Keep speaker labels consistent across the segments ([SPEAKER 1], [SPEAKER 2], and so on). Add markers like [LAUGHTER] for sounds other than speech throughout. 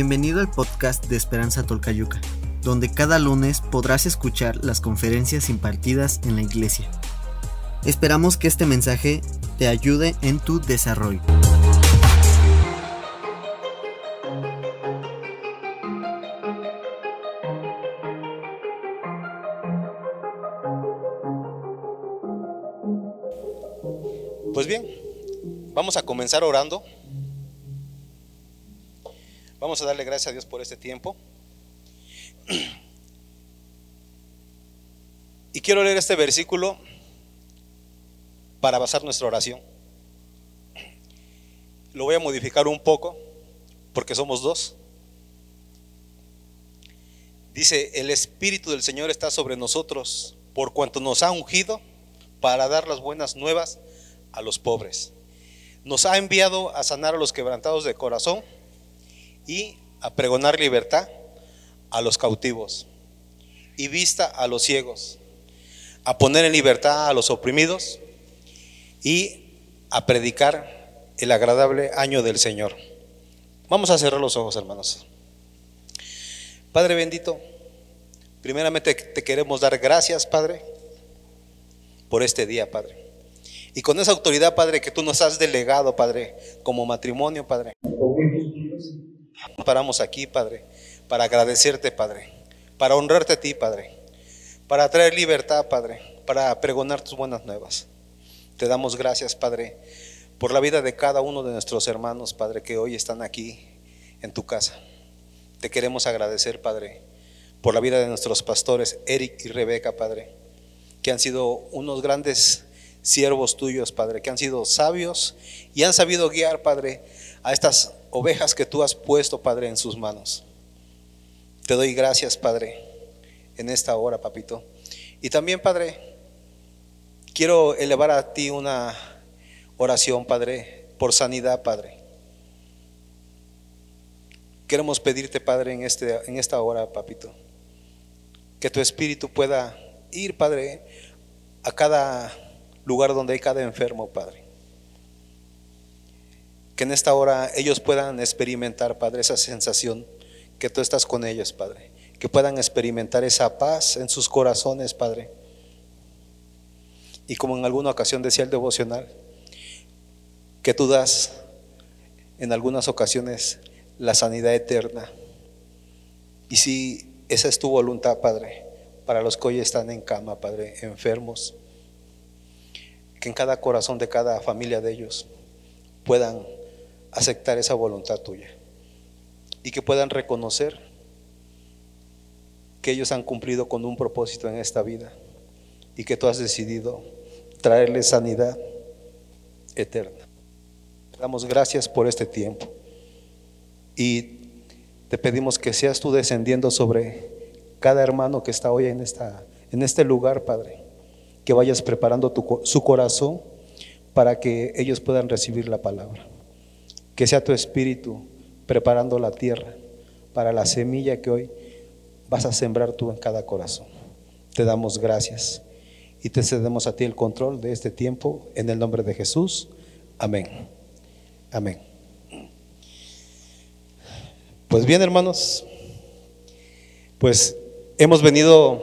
[SPEAKER 1] Bienvenido al podcast de Esperanza Tolcayuca, donde cada lunes podrás escuchar las conferencias impartidas en la iglesia. Esperamos que este mensaje te ayude en tu desarrollo.
[SPEAKER 2] Pues bien, vamos a comenzar orando. Vamos a darle gracias a Dios por este tiempo. Y quiero leer este versículo para basar nuestra oración. Lo voy a modificar un poco porque somos dos. Dice, el Espíritu del Señor está sobre nosotros por cuanto nos ha ungido para dar las buenas nuevas a los pobres. Nos ha enviado a sanar a los quebrantados de corazón y a pregonar libertad a los cautivos y vista a los ciegos, a poner en libertad a los oprimidos y a predicar el agradable año del Señor. Vamos a cerrar los ojos, hermanos. Padre bendito, primeramente te queremos dar gracias, Padre, por este día, Padre. Y con esa autoridad, Padre, que tú nos has delegado, Padre, como matrimonio, Padre. Paramos aquí, Padre, para agradecerte, Padre, para honrarte a ti, Padre, para traer libertad, Padre, para pregonar tus buenas nuevas. Te damos gracias, Padre, por la vida de cada uno de nuestros hermanos, Padre, que hoy están aquí en tu casa. Te queremos agradecer, Padre, por la vida de nuestros pastores, Eric y Rebeca, Padre, que han sido unos grandes siervos tuyos, Padre, que han sido sabios y han sabido guiar, Padre, a estas ovejas que tú has puesto, Padre, en sus manos. Te doy gracias, Padre, en esta hora, papito. Y también, Padre, Quiero elevar a ti una oración, Padre, por sanidad, Padre. Queremos pedirte, Padre, en, este, en esta hora, papito, que tu espíritu pueda ir, Padre, a cada lugar donde hay cada enfermo, Padre. Que en esta hora ellos puedan experimentar, Padre, esa sensación que tú estás con ellos, Padre. Que puedan experimentar esa paz en sus corazones, Padre y como en alguna ocasión decía el devocional, que tú das en algunas ocasiones la sanidad eterna. Y si esa es tu voluntad, Padre, para los que hoy están en cama, Padre, enfermos, que en cada corazón de cada familia de ellos puedan aceptar esa voluntad tuya y que puedan reconocer que ellos han cumplido con un propósito en esta vida y que tú has decidido traerle sanidad eterna. Damos gracias por este tiempo y te pedimos que seas tú descendiendo sobre cada hermano que está hoy en, esta, en este lugar, Padre, que vayas preparando su corazón para que ellos puedan recibir la palabra. Que sea tu espíritu preparando la tierra para la semilla que hoy vas a sembrar tú en cada corazón. Te damos gracias y te cedemos a ti el control de este tiempo en el nombre de Jesús. Amén. Amén. Pues bien, hermanos, pues hemos venido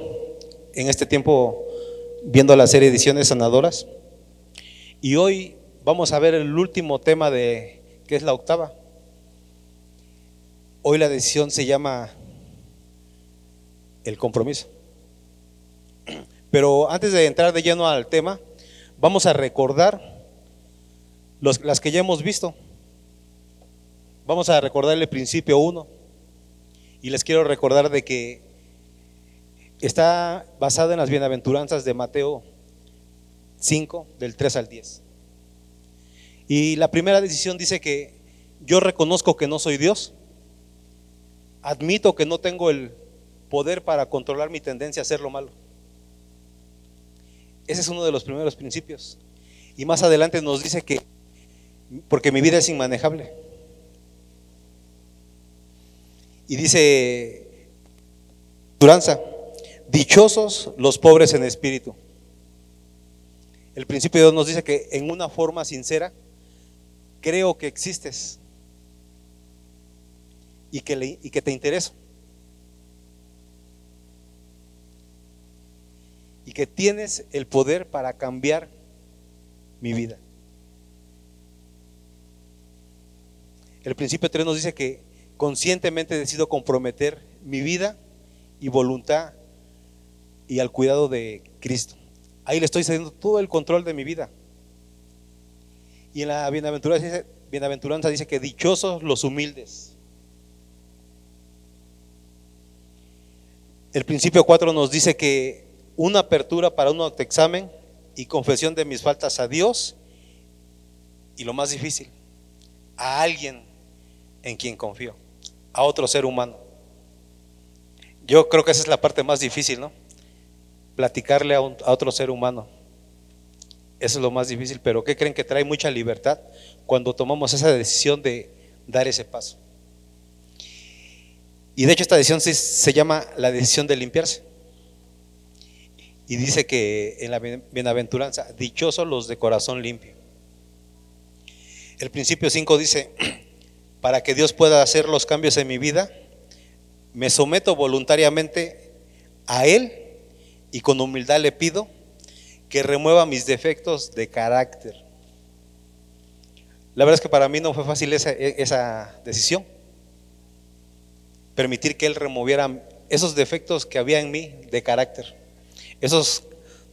[SPEAKER 2] en este tiempo viendo la serie Ediciones Sanadoras y hoy vamos a ver el último tema de que es la octava. Hoy la decisión se llama el compromiso. Pero antes de entrar de lleno al tema, vamos a recordar las que ya hemos visto. Vamos a recordar el principio 1 y les quiero recordar de que está basada en las bienaventuranzas de Mateo 5, del 3 al 10. Y la primera decisión dice que yo reconozco que no soy Dios, admito que no tengo el poder para controlar mi tendencia a hacer lo malo ese es uno de los primeros principios. Y más adelante nos dice que, porque mi vida es inmanejable. Y dice, Duranza, dichosos los pobres en espíritu. El principio de Dios nos dice que en una forma sincera, creo que existes.
[SPEAKER 3] y que, le, y que te intereso. Y que tienes el poder para cambiar mi vida. El principio 3 nos dice que conscientemente decido comprometer mi vida y voluntad y al cuidado de Cristo. Ahí le estoy cediendo todo el control de mi vida. Y en la bienaventuranza dice, que dichosos los humildes. El principio 4 nos dice que una apertura para un autoexamen y confesión de mis faltas a Dios y lo más difícil, a alguien en quien confío, a otro ser humano. Yo creo que esa es la parte más difícil, ¿no? Platicarle a otro ser humano. Eso es lo más difícil, pero ¿qué creen que trae mucha libertad cuando tomamos esa decisión de dar ese paso? Y de hecho esta decisión se, llama la decisión de limpiarse. Y dice que en la bienaventuranza, dichosos los de corazón limpio. El principio 5 dice, [CLEARS THROAT] para que Dios pueda hacer los cambios en mi vida, me someto voluntariamente a Él y con humildad le pido que remueva mis defectos de carácter. La verdad es que para mí no fue fácil esa, esa decisión. Permitir que Él removiera esos defectos que había en mí de carácter. Esos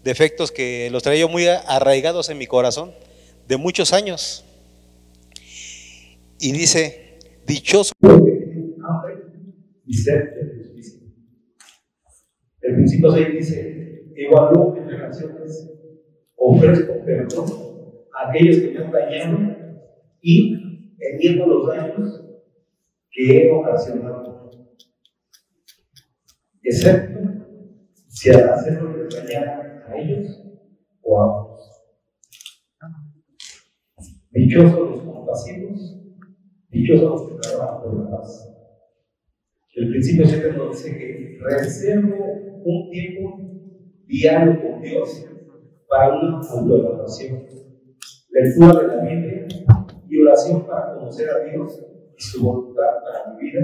[SPEAKER 3] defectos que los traía yo muy arraigados en mi corazón de muchos años. Y dice, dichoso.
[SPEAKER 2] El principio 6 dice, evalúo mis relaciones, ofrezco perdón a aquellos que me han dañado y enmiendo los daños que he ocasionado. Excepto si al hacerlo les dañara a ellos o a otros. Dichosos los compasivos, dichosos los que trabajan por la paz. El principio siempre nos dice que reservo un tiempo diario con Dios para una autoevaluación, lectura de la Biblia y oración para conocer a Dios y su voluntad para mi vida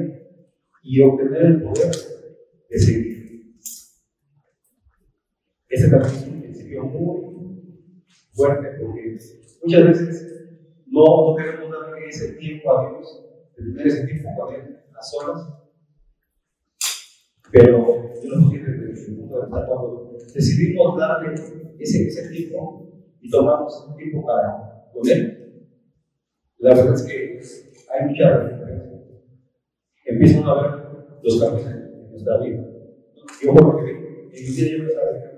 [SPEAKER 2] y obtener el poder de seguir. Ese también es un principio muy fuerte porque muchas veces no, no queremos darle ese tiempo a Dios, tener ese tiempo con Él a solas pero yo no entiendo desde el punto de vista cuando decidimos darle ese, ese tiempo y tomamos ese tiempo para él, la verdad es que hay mucha diferencia. Empiezan a ver los cambios en nuestra vida. Yo porque en mi vida yo empecé a ver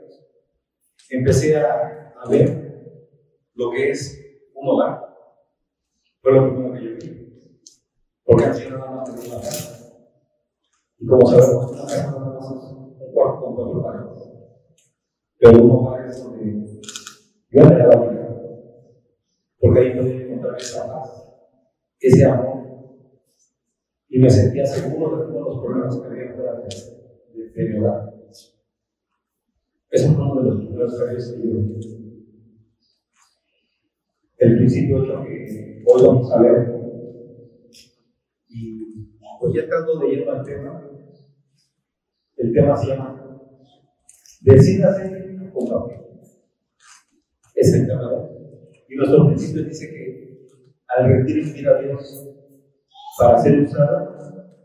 [SPEAKER 2] Empecé a, a ver lo que es un hogar. Fue lo primero que yo vi. Porque así nada más tenía una casa y como sabemos, una casa no es un cuarto con cuatro paredes. Pero un hogar es donde yo me la vida. Porque ahí podía encontrar esa paz, ese amor. Y me sentía seguro de todos los problemas que había fuera de, de, mi hogar. Fue uno de los primeros cambios que yo El principio 8 que hoy vamos a ver. Y pues ya entrando de lleno al tema, el tema se llama Decídase Es el tema. Y nuestro principio dice que al rendir a Dios para ser usada,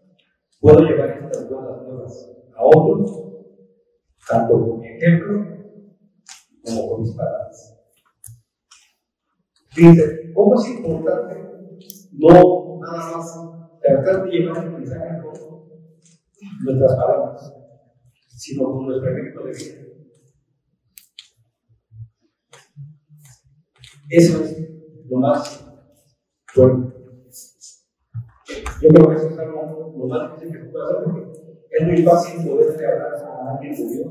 [SPEAKER 2] puedo llevar estas buenas nuevas a otros, tanto con mi ejemplo como con mis palabras. Dice, ¿cómo es importante no nada más tratar de llevar el mensaje con nuestras palabras, sino con nuestro ejemplo de vida. Eso es lo más fuerte. Yo creo que eso es algo lo más difícil que se puede hacer porque es muy fácil poder hablar a alguien de Dios,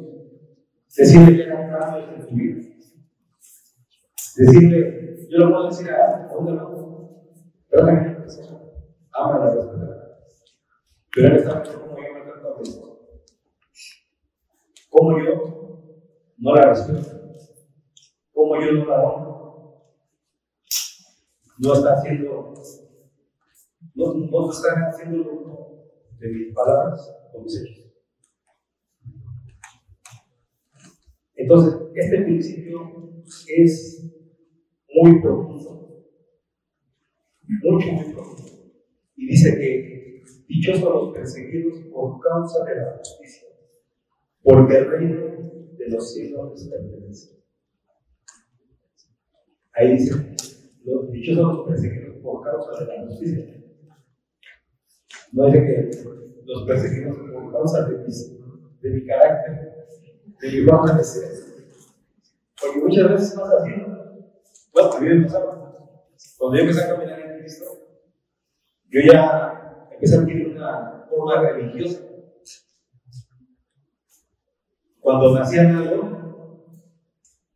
[SPEAKER 2] decirle que hay un cambio en tu vida, decirle, yo lo puedo decir a un hermano, pero también ama la respetar. Pero él está como yo me trato a Dios como yo no la respeto, como yo no la honro, no está haciendo, no, no está haciendo de mis palabras con mis hechos. Entonces, este principio es muy profundo, mucho, muy profundo. Y dice que dichosos los perseguidos por causa de la justicia, porque el reino de los cielos les pertenece. Ahí dice, los dichosos los perseguidos por causa de la justicia. No dice que los perseguidos por causa de mi, de mi carácter, de mi forma de ser. Porque muchas veces pasa así. Bueno, a pasaba. Cuando yo empecé a caminar en Cristo, yo ya empecé a adquirir una forma religiosa. Cuando me hacían algo,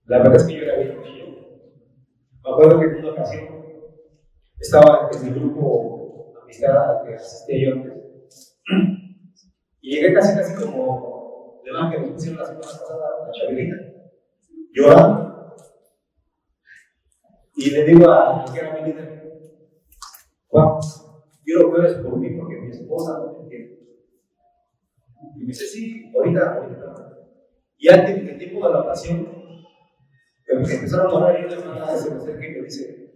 [SPEAKER 2] la verdad es que yo era bien niño. Me acuerdo que en una ocasión estaba en mi grupo amistad al que asistía yo antes. Y llegué casi, casi como de que nos pusieron la semana pasada, la chavelita, llorando. Y le digo a que era mi líder, Juan, quiero que por mí porque mi esposa no me entiende. Y me dice, sí, ahorita, ahorita. Y antes, en el tiempo de la oración, empezaron a orar y una hermana se me acerca y me dice,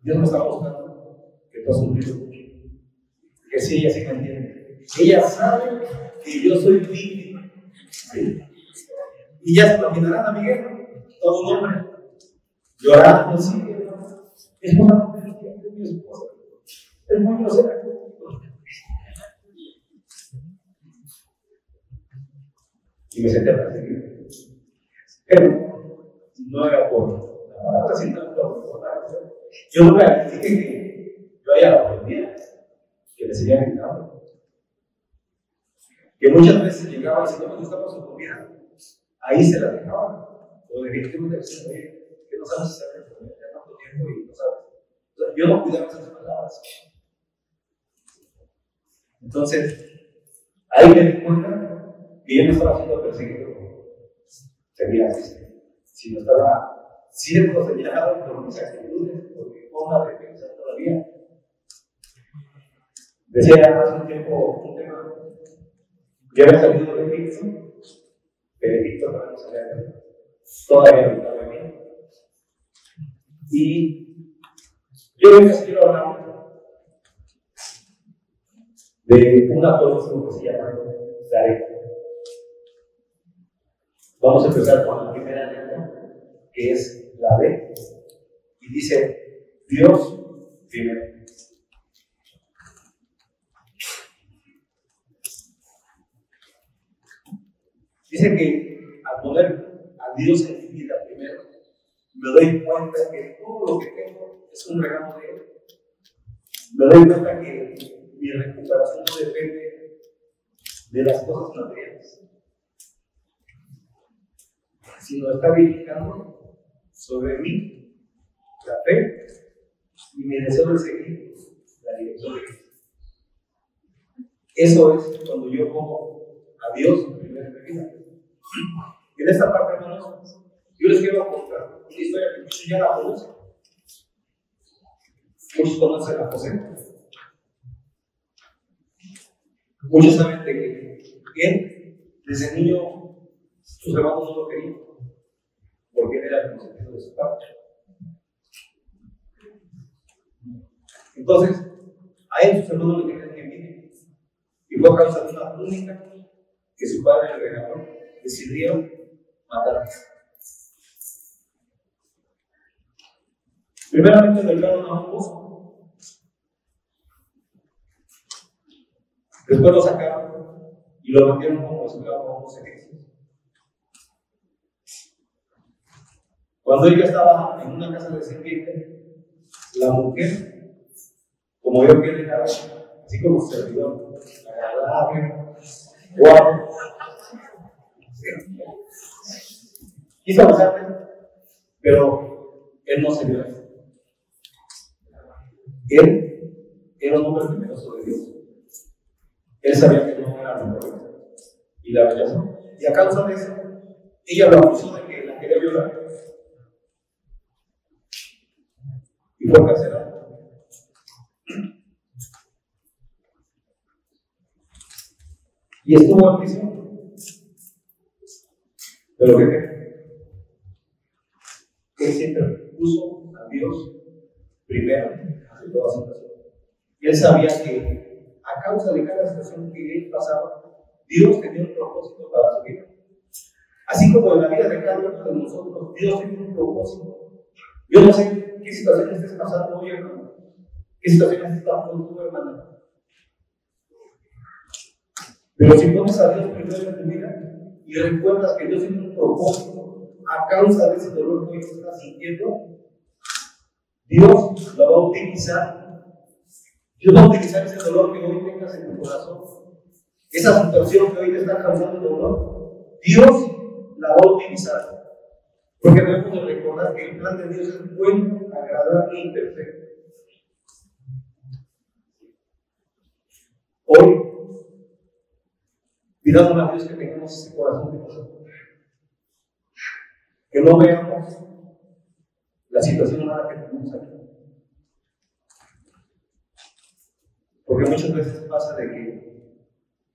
[SPEAKER 2] Dios me está mostrando que tú has. Que sí, ella sí me entiende. Ella sabe que yo soy víctima. ¿sí? Y ya se imaginarán a Miguel, todo un hombre, llorando así. Es una mujer de mi esposa. Es muy grosera. Y me senté a perseguir. Pero no era por la sino por la Yo nunca dije que yo haya aprendido, que le seguía gritando. Que muchas veces llegaba y si no me gustaba su comida, ahí se la dejaba. O de me decía, oye, que no sabes hacer de comer ya tanto tiempo y no sabes. Yo no cuidaba esas palabras. Entonces, ahí me di cuenta que yo me estaba haciendo perseguido. Así. Si no estaba siendo señalado por mis actitudes, por mi forma de pensar todavía. Decía hace un tiempo un tema, yo había salido de Egipto, de Egipto para no salir todavía no estaba en mí. Y yo les quiero hablar de un apóstol que se llama Daret. Vamos a empezar con la primera letra, que es la D, y dice Dios primero. Dice que al poner a Dios en mi vida primero, me doy cuenta que todo lo que tengo es un regalo de Él. Me doy cuenta que mi recuperación no depende de las cosas materiales, sino está edificando sobre mí la fe y mi deseo de seguir la dirección de Cristo. Eso es cuando yo pongo a Dios en mi vida. En esta parte, hermanos, yo les quiero contar una historia que muchos ya la conocen. Muchos conocen a José. Muchos saben de que él, desde niño, sus hermanos no lo querían, él era el consentido de su padre. Entonces, a él sus hermanos le querían envidia. Y fue a causa de una túnica que su padre le regaló, decidieron matarlo. Primeramente le enviaron a un pozo. Después lo sacaron y lo vendieron como esclavo a egipcios. Cuando ella estaba en una casa de serpiente, la mujer, como vio que él era así como servidor, agradable, guapo, quiso besarle, pero él no se eso. Él era un hombre temeroso de Dios. Él sabía que no era lo mejor y la rechazó. Y a causa de eso, ella lo acusó de que la quería violar. Y estuvo en prisión. Pero ¿qué cree? Él siempre puso a Dios primero ante toda situación. Él sabía que a causa de cada situación que él pasaba, Dios tenía un propósito para su vida. Así como en la vida de cada uno de nosotros, Dios tiene un propósito. Yo no sé qué situación estés pasando hoy, hermano. ¿Qué situación estás pasando tú, hermana? Pero si pones a Dios primero en tu vida y recuerdas que Dios tiene un propósito a causa de ese dolor que hoy estás sintiendo, Dios lo va a utilizar. Dios va a utilizar ese dolor que hoy tengas en tu corazón, esa situación que hoy te está causando dolor. Dios la va a utilizar. Porque debemos de recordar que el plan de Dios es bueno, agradable y perfecto. Hoy Pidamos a Dios que tengamos ese corazón de nosotros. Que no veamos la situación mala que tenemos aquí. Porque muchas veces pasa de que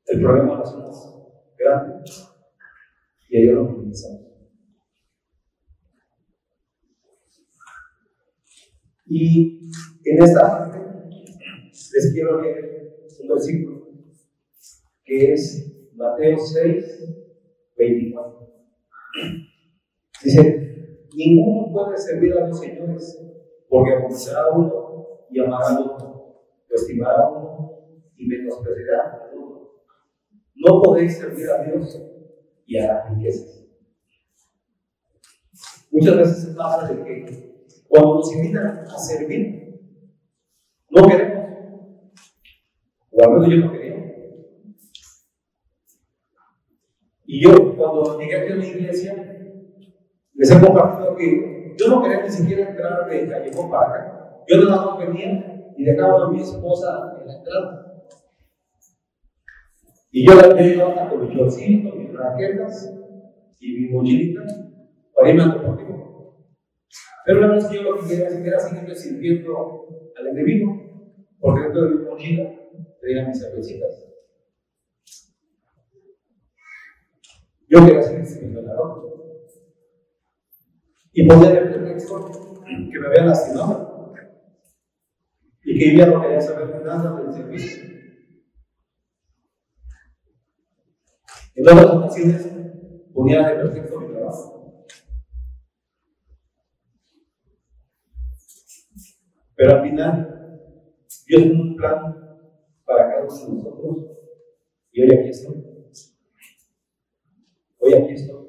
[SPEAKER 2] el problema lo hacemos grande y ellos lo minimizamos. Y en esta parte les quiero leer un versículo que es Mateo 6, 24. Dice, ninguno puede servir a dos señores, porque aborrecerá a uno y amará al otro, o estimará a uno y menospreciará al otro. No podéis servir a Dios y a las riquezas. Muchas veces se pasa de que cuando nos invitan a servir, no queremos, o al menos yo no quería Y yo, cuando llegué aquí a la iglesia, les he compartido que yo no quería ni siquiera entrar de callejón para acá. Yo nada más venía y dejaba a mi esposa en la entrada. Y yo la llevaba con mi chorcito, mis raquetas y mi mochilita para irme al deportivo. Pero la verdad que yo lo que quería era seguir sirviendo al enemigo, porque dentro de mi mochila tenía mis cervecitas. Yo quería seguir sirviendo la otra. Y ponía el pretexto que me había lastimado y que ella no quería saber nada del servicio. En otras ocasiones ponía de pretexto mi trabajo. Pero al final, Dios tiene un plan para cada uno de nosotros y hoy aquí estoy. Hoy aquí estoy.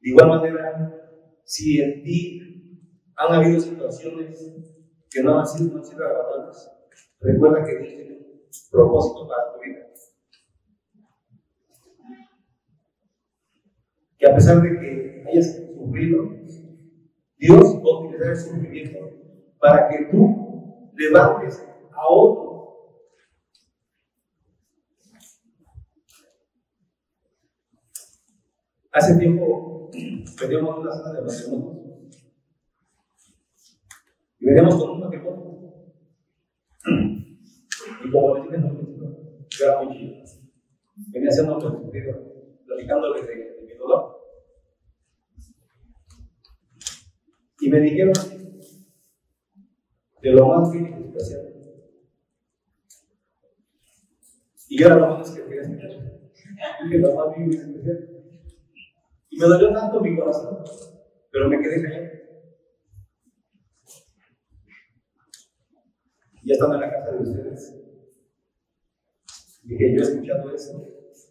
[SPEAKER 2] De igual manera, si en ti han habido situaciones que no han sido, no han sido agradables, recuerda que Dios tiene un propósito para tu vida. Que a pesar de que hayas sufrido, Dios va a utilizar el sufrimiento para que tú levantes a otro Hace tiempo veníamos una sala de matrimonio y veníamos con un matrimonio. Y como les dije en un yo era muy chido. Venía haciendo sentido, platicándoles de, de mi dolor. Y me dijeron de lo más difícil que hacía. Y era lo más que quería escuchar. Dije lo más difícil que hacía. Y me dolió tanto mi corazón, pero me quedé callado. Y estando en la casa de ustedes, dije, yo he escuchado eso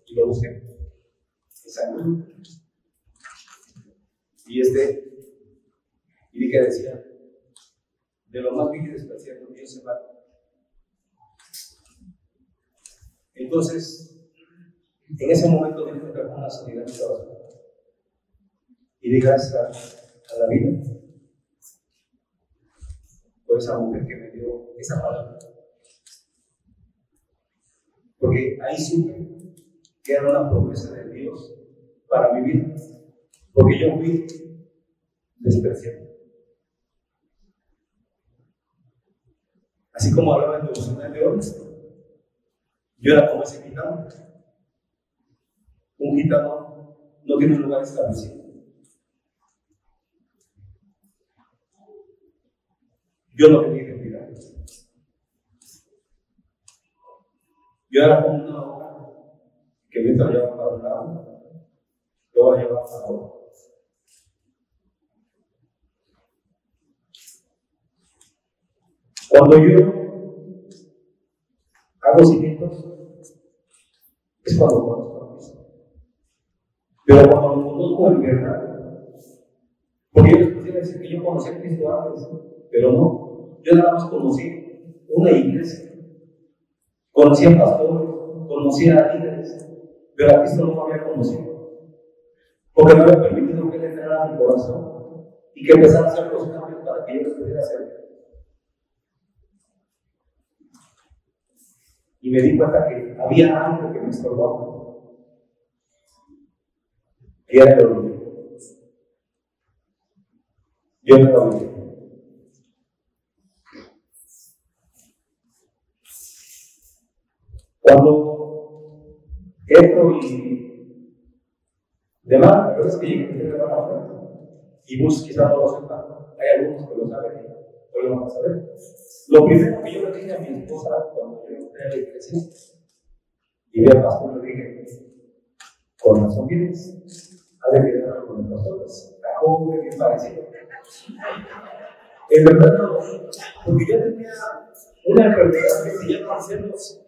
[SPEAKER 2] y lo busqué. Exacto. Y este, y que decía, de lo más vil y despreciado, Dios se va. Entonces, en ese momento me encontré con una sanidad y di gracias a, la vida por esa mujer que me dio esa palabra. Porque ahí supe que era una promesa de Dios para mi vida. Porque yo fui despreciado. Así como hablaba en devocional de hoy, yo era como ese invitado un gitano no tiene un lugar establecido. Yo no tenía identidad. Yo era como una hoja que me llevaba para un lado, luego la llevaba para otro. Cuando yo hago cimientos, es cuando conozco a Cristo. Pero cuando lo conozco en verdad, porque yo les pudiera decir que yo conocí a Cristo antes, pero no, yo nada más conocí una iglesia, conocí a pastores, conocí a líderes, pero a Cristo no lo había conocido, porque me había permitido que Él entrara a mi corazón y que empezara a hacer los cambios para que yo pudiera hacer. Y me di cuenta que había algo que me estorbaba. Y era el orgullo. Yo no lo vi. Cuando entro y demás, verdad es que llegué a la y Bus quizás no lo sepa, hay algunos que lo saben hoy lo van a saber. Lo primero que yo le dije a mi esposa cuando yo y vi al pastor, le dije, con razón vienes, haz de quedar con nosotros, la joven bien parecido. En verdad no, porque yo tenía una enfermedad que se llama celos.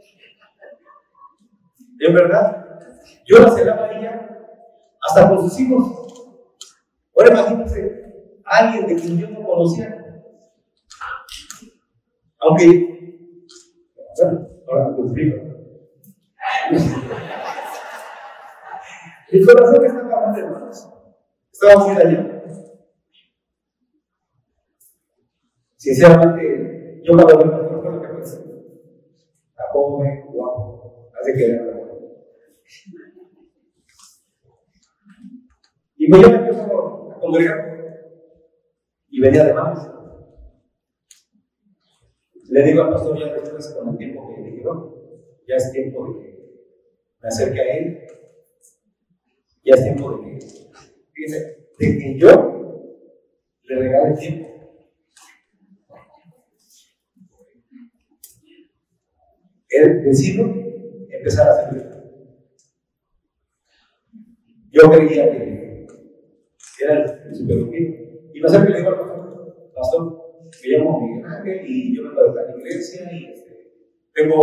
[SPEAKER 2] En verdad, yo la celaba ella hasta con sus hijos. Ahora imagínense, alguien de quien yo no conocía. Aunque, bueno, ahora me explico. Mi corazón estaba mal, hermanos. Estaba muy dañado. Sinceramente, yo cuando veo a fue lo que pensé. La joven, guapo, hace que era Y me empezó a congregar y venía de más. Le digo al pastor ya después con el tiempo que ya es tiempo de que me acerque a él, ya es tiempo de que, fíjense, de que yo le regale tiempo. Él decidió empezar a servir. Yo creía que era el superdominio. Y me acerco y le digo al pastor, pastor, me llamo Miguel Ángel y yo vengo de la iglesia y tengo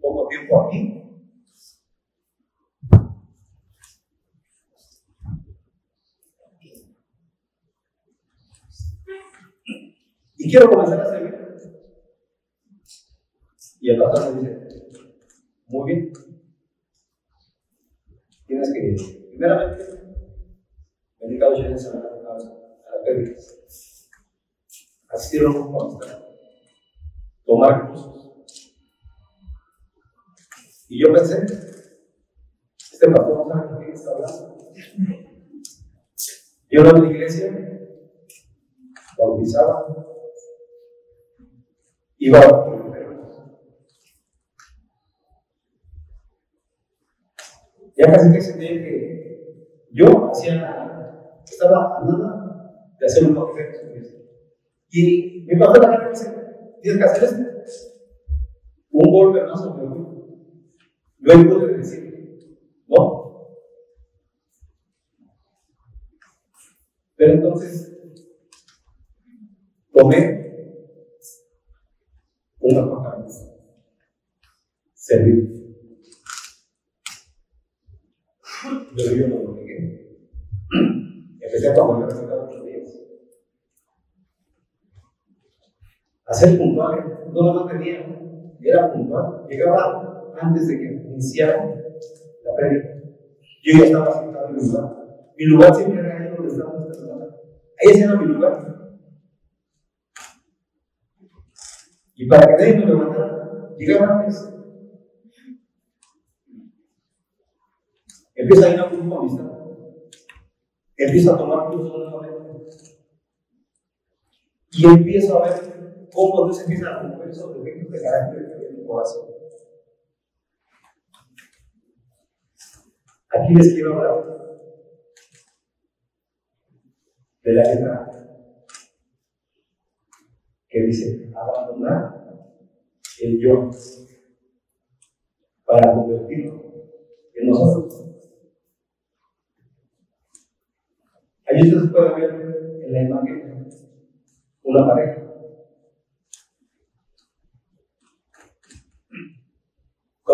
[SPEAKER 2] poco tiempo aquí. Y quiero comenzar a servir. Y el pastor me dice, muy bien, tienes que, primeramente, venir a los a las a un tomar cursos. Y yo pensé, este pastor no sabe de qué está hablando. Yo no en la iglesia, bautizaba, iba a Ya casi que sentía que yo hacía, estaba a nada de hacer un papel Y mi papá la me dice, tienes que hacer esto. Un golpe más o menos. Luego pude decir, no. Pero entonces, tomé una patada, servir. Yo vivo en lo que Empecé a tomar cada ocho días. A ser puntual, no más tenía, era puntual. Llegaba antes de que iniciara la previa. Yo ya estaba sentado en mi lugar. Mi lugar siempre era ahí donde estaba esta hermana. Ahí era mi lugar. Y para que nadie me levantara, llegaba antes. Empieza a ir a un grupo amistad. Empieza a tomar cursos nuevamente. Y empiezo a ver cómo Dios empieza a romper esos defectos de carácter que había en mi corazón. Aquí les quiero hablar de la letra que dice abandonar el yo para convertirlo en nosotros. Ahí ustedes pueden ver en la imagen una pareja.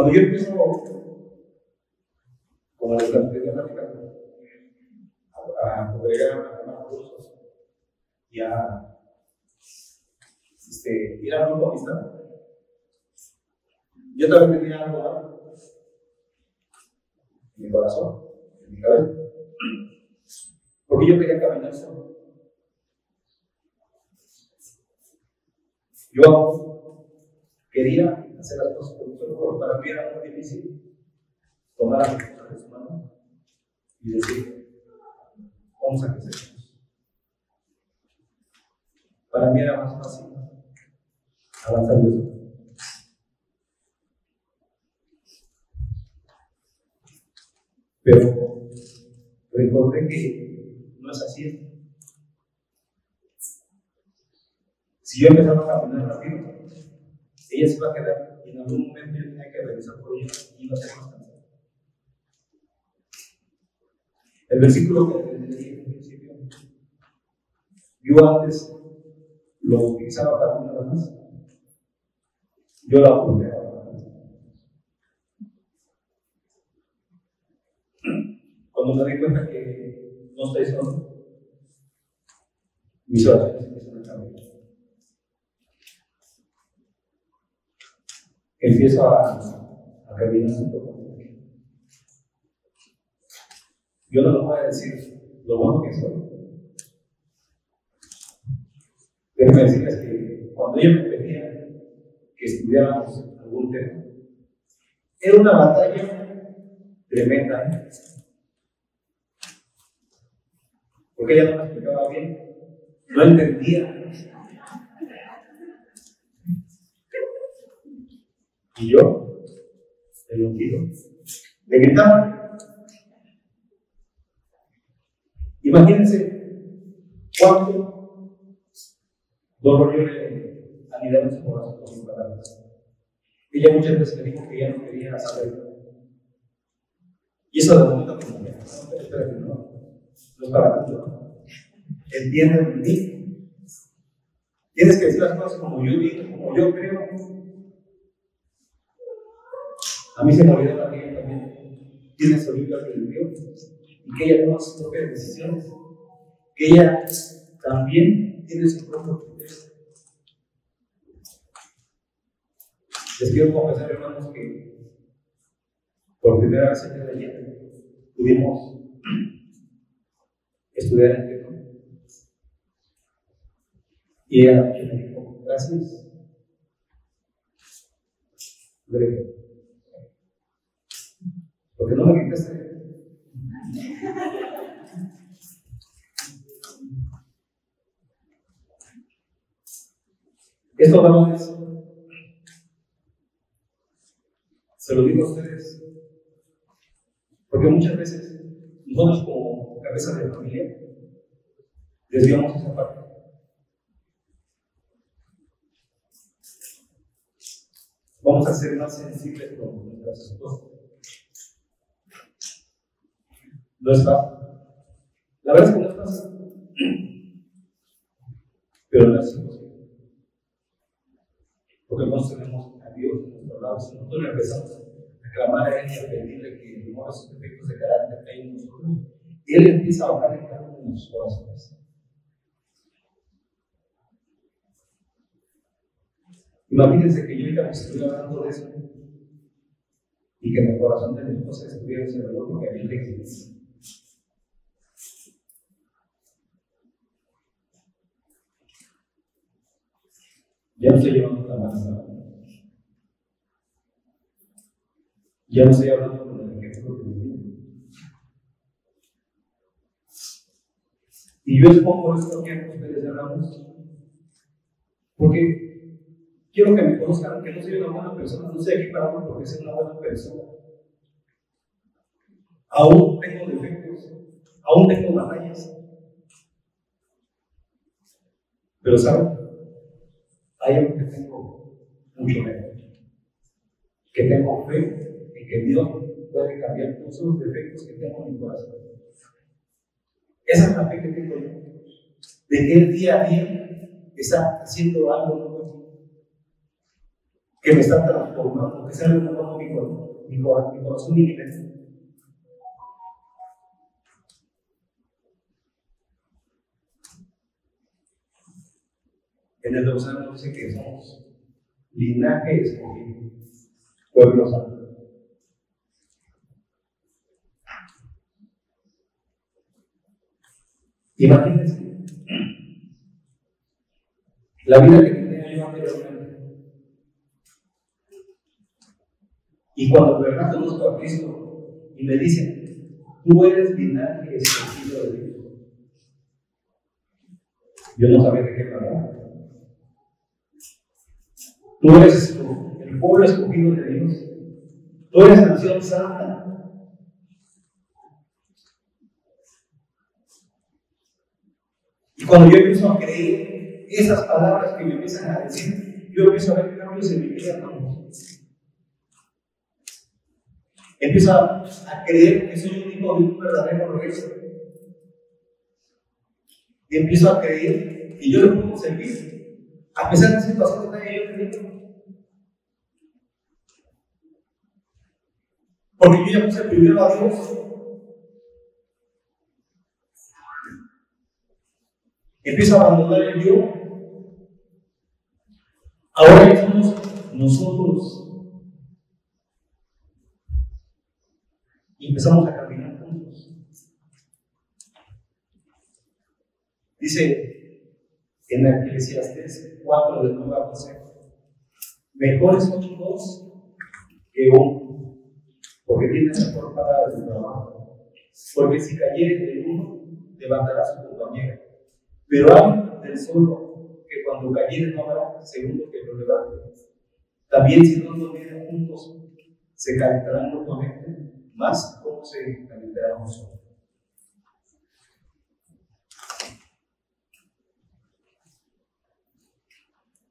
[SPEAKER 2] Cuando yo empiezo, como les planteé a congregar a cursos y a este, ir a grupo amistad, yo también tenía algo en mi corazón, en mi cabeza, porque yo quería caminar solo. Yo quería hacer las cosas por solo, para mí era muy difícil tomar a de su mano y decir, vamos a crecer. Para mí era más fácil avanzar de eso. Pero recordé que no es así. Si yo empezaba a caminar rápido, ella se iba a quedar y en algún momento yo tenía que regresar por ella y iba a ser más cansado. El versículo que les dije en principio, yo antes lo utilizaba para una más, yo la volví Cuando me di cuenta que no estoy solo, mis oraciones empiezan a cambiar. Empiezo a, a caminar un poco. Yo no lo voy a decir lo bueno que soy. Déjenme decirles que cuando yo me pedía que estudiáramos algún tema, era una batalla tremenda. ¿eh? porque ella no me explicaba bien, no entendía. Y yo, le un tiro, le gritaba. Imagínense cuánto dolor yo le anidaba en su corazón con mis palabras. Ella muchas veces me dijo que ella no quería saber. Y eso de momento que no, no, no es para ti. Entienden mí. Tienes que decir las cosas como yo digo, como yo creo. A mí se me olvidaba que ella también tiene su Biblia que y que ella toma sus propias decisiones. Que ella también tiene su propio criterio. Les quiero confesar, hermanos, que por primera vez en el día pudimos estudiar en y ella me dijo, gracias. Breve. Porque no me quitaste. Esto, varones, se lo digo a ustedes, porque muchas veces nosotros como cabeza de familia desviamos esa parte. Vamos a ser más sensibles con nuestras esposas. No es fácil. La verdad es que no es fácil. Pero no es imposible. Porque nosotros tenemos a Dios en nuestro lado. Si nosotros empezamos a clamar a Él y a pedirle que remova esos efectos de carácter que hay en nosotros, Él empieza a bajar en cada uno de nuestros corazones. Imagínense que yo ahorita me estuviera hablando de eso y que mi corazón de mi esposa estuviera reloj porque había le Ya no estoy llevando la mano. Ya no estoy hablando con el ejemplo que me Y yo expongo esto que ustedes hablamos porque Quiero que me conozcan, que no soy una buena persona, no soy aquí porque soy una buena persona. Aún tengo defectos, aún tengo batallas. Pero ¿saben? Hay que tengo mucho menos. Que tengo fe en que Dios puede cambiar todos los defectos que tengo en mi corazón. Esa es la fe que tengo yo. De que el día a día está haciendo algo nuevo. Que me está transformando, que está renovando mi, mi, mi corazón y mi mente. En el Deuteronomio dice que somos linaje escogido, pueblo santo. Imagínense la vida que tenía yo anteriormente. Y cuando de verdad conozco a Cristo y me dicen, tú eres linaje escogido de Dios. Yo no sabía de qué hablar. Tú eres el pueblo escogido de Dios. Tú eres nación santa. Y cuando yo empiezo a creer esas palabras que me empiezan a decir, yo empiezo a ver cambios en mi vida. Empiezo a, creer que soy un hijo de un verdadero rey. Empiezo a creer que yo le puedo servir a pesar de las situaciones que yo tenido. Porque yo ya puse primero a Dios. Empiezo a abandonar el yo. Ahora somos nosotros. Y empezamos a caminar juntos. Dice en la Eclesiastes 4 de 9 a 12. Mejores son dos que uno, porque tienen mejor paga su trabajo. Porque si cayere el uno, levantará su compañero. Pero hay del solo que cuando cayere no habrá segundo que lo levante. También si no dormieran juntos, se calentarán mutuamente, más como se calentarán nosotros.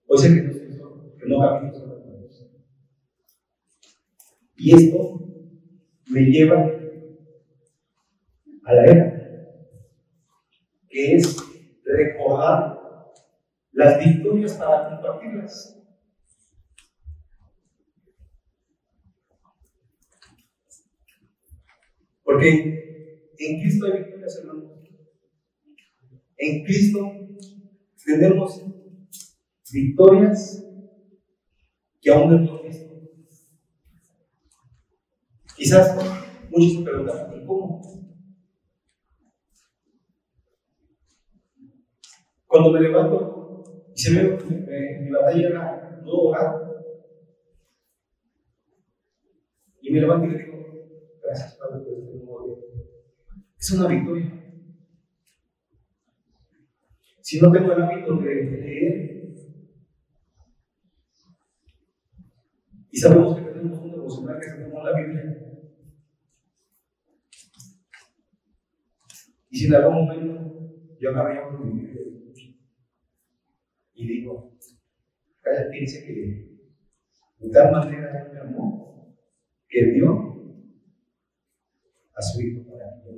[SPEAKER 2] Hoy sé que no, camino sobre todos. Y esto me lleva a la era, que es recordar las victorias para compartirlas. Porque en Cristo hay victorias, hermanos. En Cristo tenemos victorias que aún no hemos visto. Quizás muchos se preguntan, ¿y cómo? Cuando me levanto y se ve que mi batalla era no orar, y me levanto y le digo, gracias Padre por este nuevo día. Es una victoria. Si no tengo el hábito de leer, Y sabemos que tenemos un devocional que se llama la Biblia. Y si en algún momento yo agarré a mi Biblia y digo, cállate, dice que de tal manera me amó que dio a su hijo para yo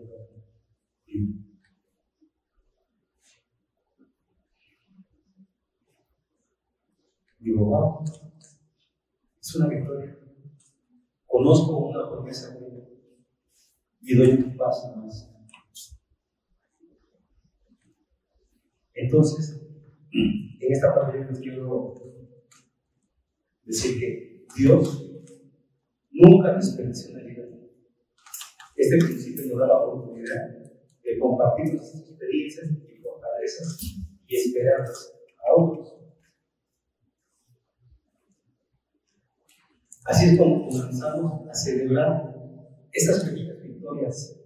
[SPEAKER 2] Digo, wow es una victoria. Conozco una promesa y doy un paso más. Entonces, en esta parte les quiero decir que Dios nunca vida. Este principio nos da la oportunidad de compartir nuestras experiencias y fortalezas y esperanzas a otros. Así es como comenzamos a celebrar estas pequeñas victorias.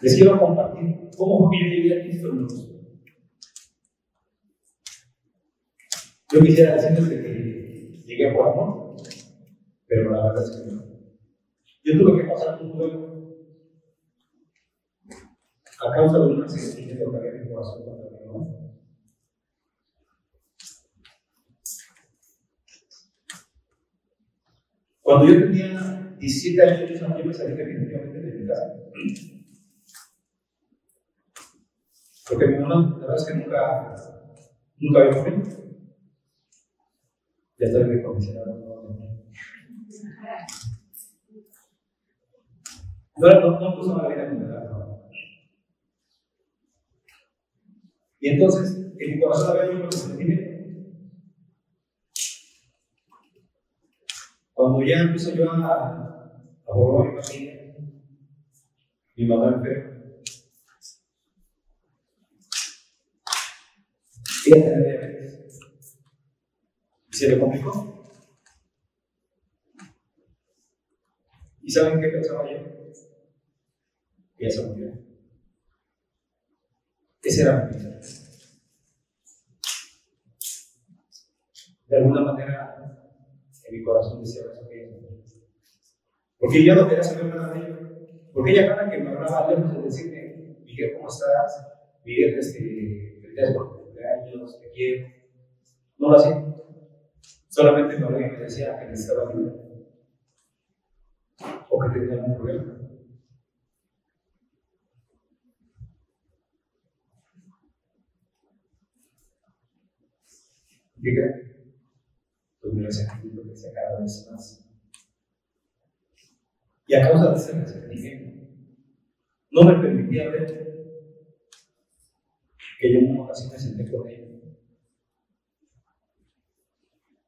[SPEAKER 2] Les quiero compartir cómo yo llegué a Cristo, hermanos. Yo quisiera decirles que llegué por amor, pero la verdad es que no. Yo tuve que pasar un duelo a causa de una sentimiento que había mi corazón contra mi. Cuando yo tenía 17 años, yo me salí definitivamente de mi casa. Porque mi mamá, la verdad es que nunca, nunca había morido. Ya recondicionado nuevamente. No, no, no puso la vida en no. Y entonces, en mi corazón había un sentimiento. Cuando ya empiezo yo a, a mi familia, mi mamá enferma, ella tenía diabetes. ¿Y se le complicó? ¿Y saben qué pensaba yo? Que ella se murió. Ese era mi vida. De alguna manera, en mi corazón decía eso que ella Porque yo no quería saber nada de ella. Porque ella cada que me hablaba lejos de decirme, Miguel, ¿cómo estás? Miguel, este, felicidades por cumpleaños, te quiero. No lo hacía. Solamente me hablaba y me decía que necesitaba ayuda. O que tenía algún problema. Diga, pues me resentimiento sea cada vez más. Y a causa de ese resentimiento, no me permitía ver que yo en una ocasión me senté con ella.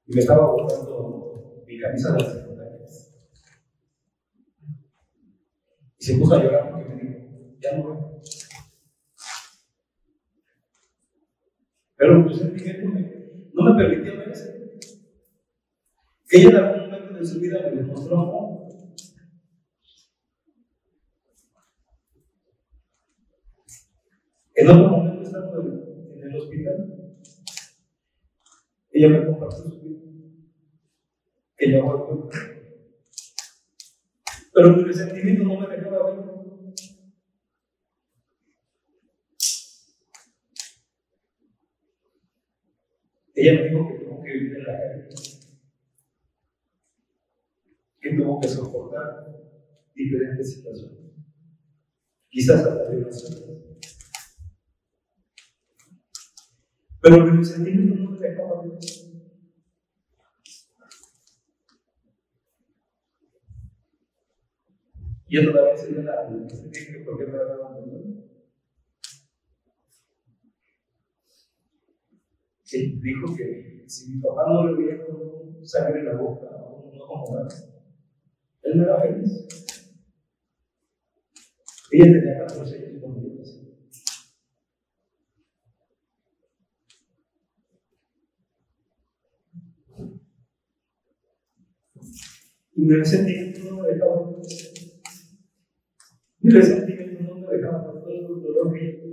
[SPEAKER 2] Y me estaba botando mi camisa de la secundaria. Y se puso a llorar porque me dijo, ya no voy. Pero sentimiento me, no me permitía ver eso. Ella en algún momento de su vida me demostró amor. En otro momento, estando en el hospital, ella me compartió su vida. Que volvió. Pero mi resentimiento no me dejaba ver. Ella me dijo que tuvo que vivir en la calle, que tuvo que soportar diferentes situaciones, quizás hasta violaciones. Pero mi resentimiento no me dejaba ver. Y yo todavía sería la por qué me abandonado. Él dijo que si mi papá no le hubiera sangre en la boca o no como él no era feliz. Ella tenía 14 años cuando yo nací. Y mi resentimiento no me dejaba Mi resentimiento no me dejaba por todo el dolor que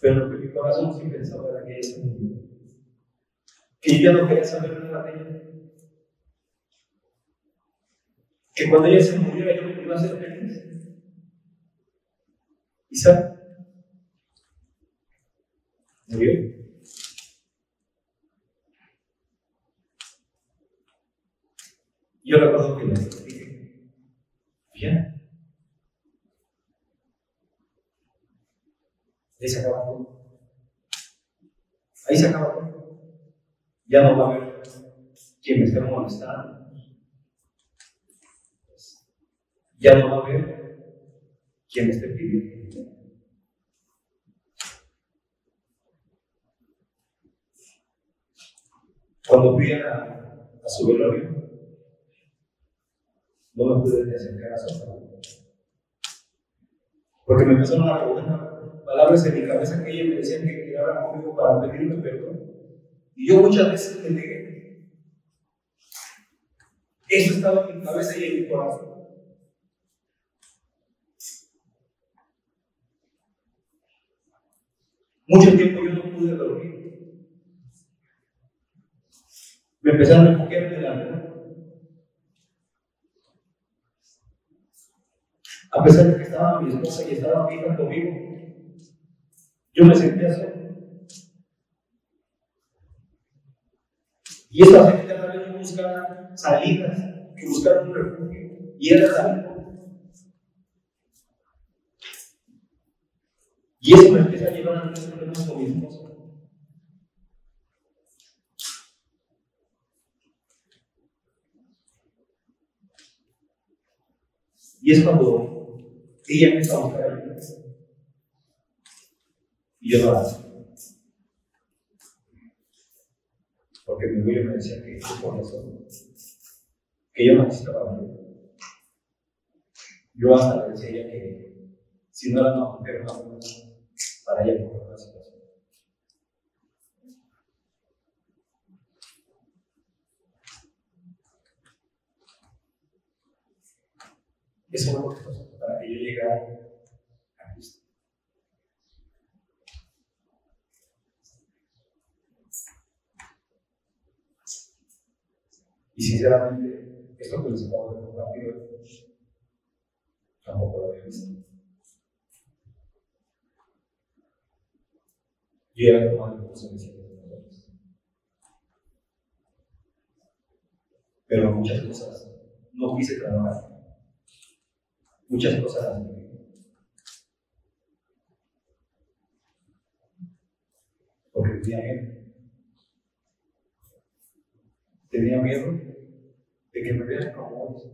[SPEAKER 2] Pero lo que mi corazón sí pensaba era que ella se murió. Que ya no quería saber nada de ella. Que cuando ella se muriera yo iba a ser feliz. ¿Y sabe? Murió. Yo recuerdo que le dije, bien. Ahí se acaba todo. Ahí se acaba todo. Ya no va a haber quien me esté molestando. Ya no va a haber quien me esté pidiendo. Cuando fui a, a su velorio, no me pude ni acercar a su Porque me empezaron a preguntar palabras en mi cabeza que ella me decían que quedaran conmigo para pedirme perdón. Y yo muchas veces me negué. Eso estaba en mi cabeza y en mi corazón. Mucho tiempo yo no pude dormir. Me empezaron a refugiar de la A pesar de que estaba mi esposa y estaba mi hija conmigo, yo me sentía solo. Y eso hace que cada vez salidas, que buscara un refugio. Y era la Y eso me empieza a llevar a tener problemas con mi esposa. Y es cuando ella a buscar ayuda. Y yo no la hago. Porque mi abuelo me decía que por eso, que yo no necesitaba ayuda. Yo hasta le decía ella que si no era una mujer, una mujer, para ella por la situación. Eso fue lo para que yo a Cristo. Y sinceramente, esto que les acabo de compartir tampoco lo había visto. Tomado el curso de nosotros. Pero muchas cosas no quise trabajar. Muchas cosas. Porque tenía miedo. Tenía miedo de que me vieran como hoy.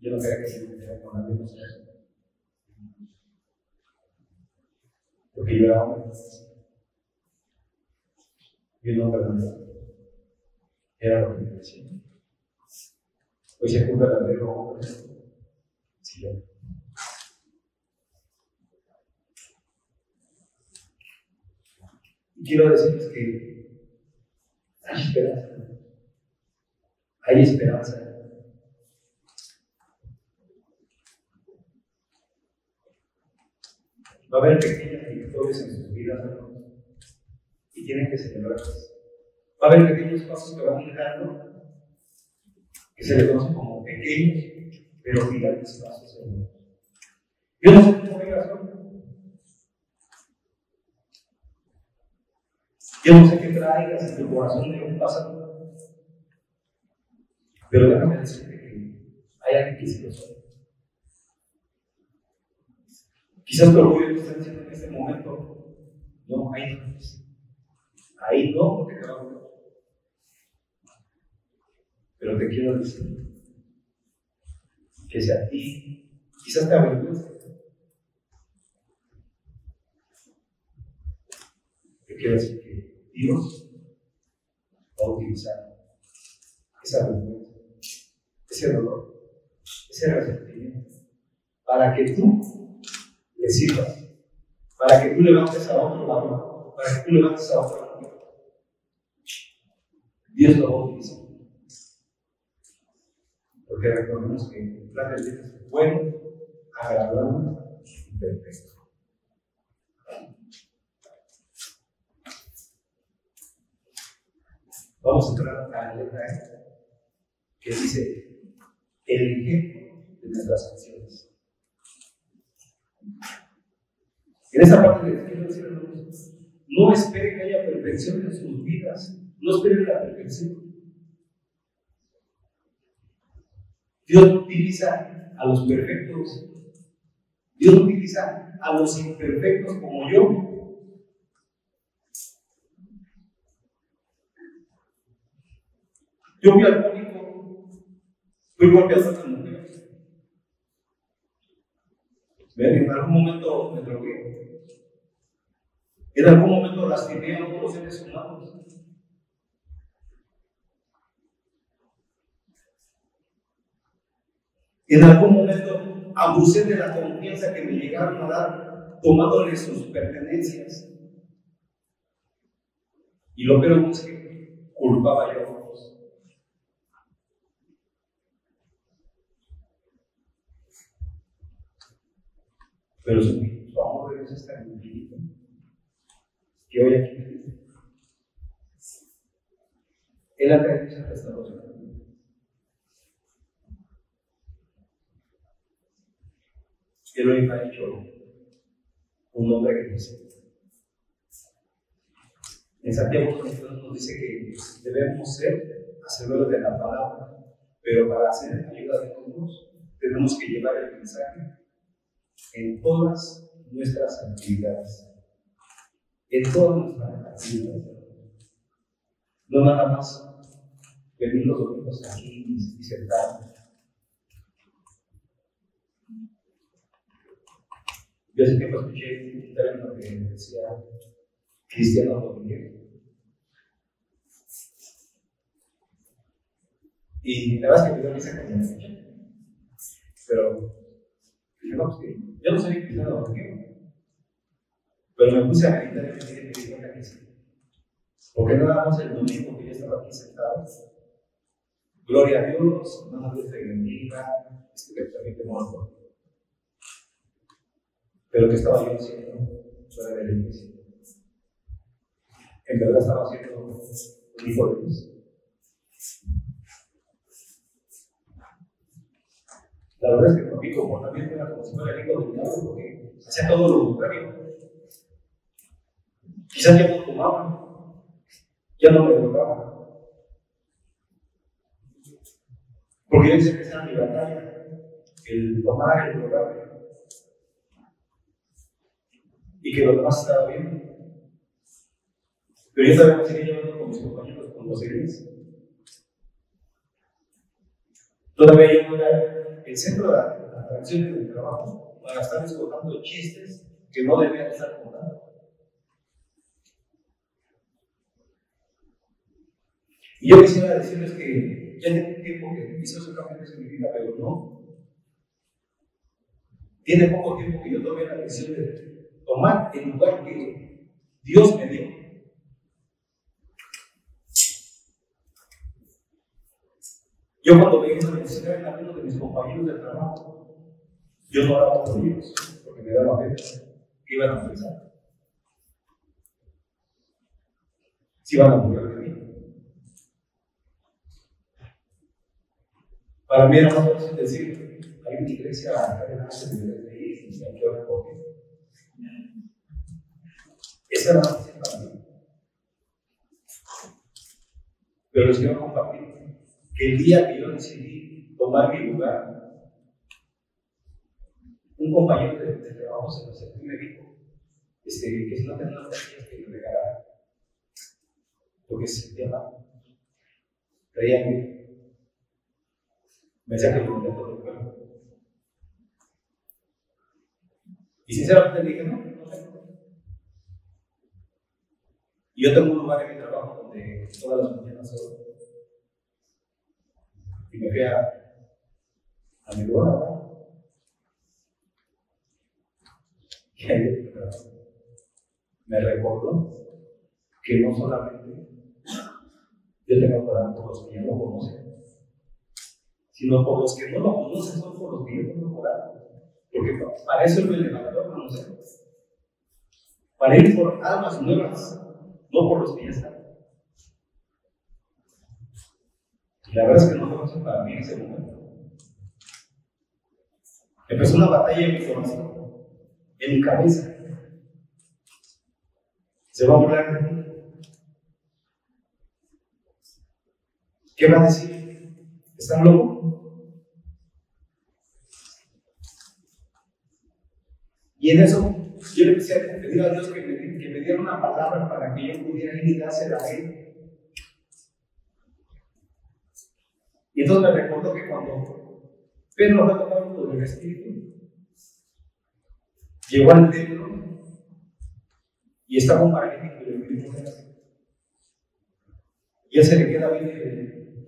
[SPEAKER 2] Yo no quería que se me viera con alguien más. Porque yo era hombre. Y un hombre Era lo que me decía. Hoy se cumple el verdadero hombre. Y quiero decirles que hay esperanza. Hay esperanza Va a haber pequeñas victorias en sus vidas, hermanos, y tienen que celebrarlas. Va a haber pequeños pasos que van dando, que se les conocen como pequeños, pero gigantes pasos, hermanos. Yo no cómo vengas hoy. Yo no sé qué traigas en tu corazón de un pasado. Pero déjame decirte que hay alguien que sí lo sabe. Quizás tu orgullo te está diciendo en este momento, no, ahí no Ahí no, porque te va a Pero te quiero decir que si a ti quizás te avergüenza, te quiero decir que Dios va a utilizar esa vergüenza, ese dolor, ese resentimiento, para que tú le sirva, para que tú levantes a otro lado, para que tú levantes a otro lado. Dios lo va a utilizar. Porque recordemos que el plan de Dios es bueno, agradable y perfecto. Vamos a entrar a la letra E, que dice el ejemplo de nuestras acciones. En esa parte les quiero decir, no espere que haya perfección en sus vidas, no espere la perfección. Dios utiliza a los perfectos, Dios utiliza a los imperfectos como yo. Yo fui alcohólico, fui golpeado con mujeres. En algún momento me drogué. En algún momento lastimé a otros seres humanos. En algún momento abusé de la confianza que me llegaron a dar, tomándoles sus pertenencias. Y lo peor es que culpaba yo a. Pero su, su amor de Dios está infinito que hoy aquí Él ha traído esa restauración. Él hoy ha hecho un hombre que dice. En Santiago nos dice que debemos ser hacedores de la palabra, pero para hacer ayuda de todos tenemos que llevar el mensaje en todas nuestras actividades. En todas nuestras actividades. No nada más venir los domingos aquí y, sentarnos. Yo hace tiempo escuché un término que decía cristiano dominguero. Y la verdad es que dio risa cuando me escuché. Pero dije, no, pues que yo no soy cristiano dominguero. Pero me puse a meditar y me dije, me que sí. Porque nada más el domingo que yo estaba aquí sentado, gloria a Dios, nada más te bendiga, que también te. Pero ¿qué estaba yo haciendo fuera de la iglesia? En verdad estaba haciendo un Dios. La verdad es que con mi comportamiento era como si fuera el hijo del diablo, porque hacía todo lo contrario. Quizás ya no tomaba, ya no me drogaba. Porque yo que esa mi batalla, el tomar, el drogarme. Y que lo demás estaba bien. Pero también me seguía llevando con mis compañeros con los iglesia. Todavía yo era el centro de atracción del trabajo para estar contando chistes que no debían estar contando. Y yo quisiera decirles que ya tiene tiempo que hizo esos cambios en mi vida, pero no. Tiene poco tiempo que yo tomé la decisión de tomar el lugar que Dios me dio. Yo cuando veía esa necesidad en algunos de mis compañeros de trabajo, yo no hablaba con ellos, porque me daba pena. ¿Qué iban a pensar? Si iban a morir de mí. Para mí era más fácil decir, hay una iglesia acá delante de ir y hay que orar por Esa era la mí. Pero les quiero compartir que el día que yo decidí tomar mi lugar, un compañero de, de trabajo se acercó y me dijo este, que si no tenía las que me regalara, porque se sentía mal. Creía en mí. Me decía que me dolía todo el cuerpo. Y sinceramente dije, no, no tengo. Y yo tengo un lugar en mi trabajo donde todas las mañanas solo y me fui a, a mi lugar. Y ahí me recordó que no solamente yo tengo que por los que ya lo conocen, sino por los que no lo conocen, son por los que yo tengo que orar. Porque para eso me levantó a conocer. Para ir por almas nuevas, no por los que ya están. la verdad es que no fue para mí ese momento. Empezó una batalla en mi corazón, en mi cabeza. Se va a burlar de mí. ¿Qué va a decir? ¿Están locos? Y en eso yo le empecé a pedir a Dios que me, diera una palabra para que yo pudiera ir y dársela a Él. Y entonces me recuerdo que cuando Pedro fue tomado por el Espíritu, llegó al templo y estaba un paralítico y pidió Y él se le queda bien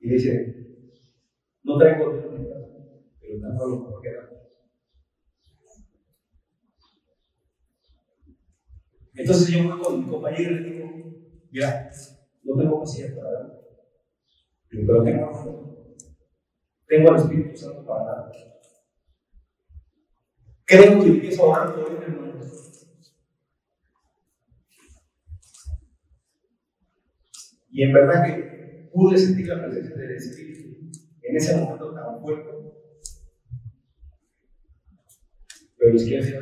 [SPEAKER 2] y dice, no traigo dinero, pero tanto lo queda. Entonces yo voy con mi compañero y le digo, mira, no tengo paciencia para dar pero tengo, tengo al Espíritu Santo para dar. Creo que empiezo a orar por él, hermano. Y en verdad que pude sentir la presencia del Espíritu en ese momento tan fuerte. Pero quiero decir,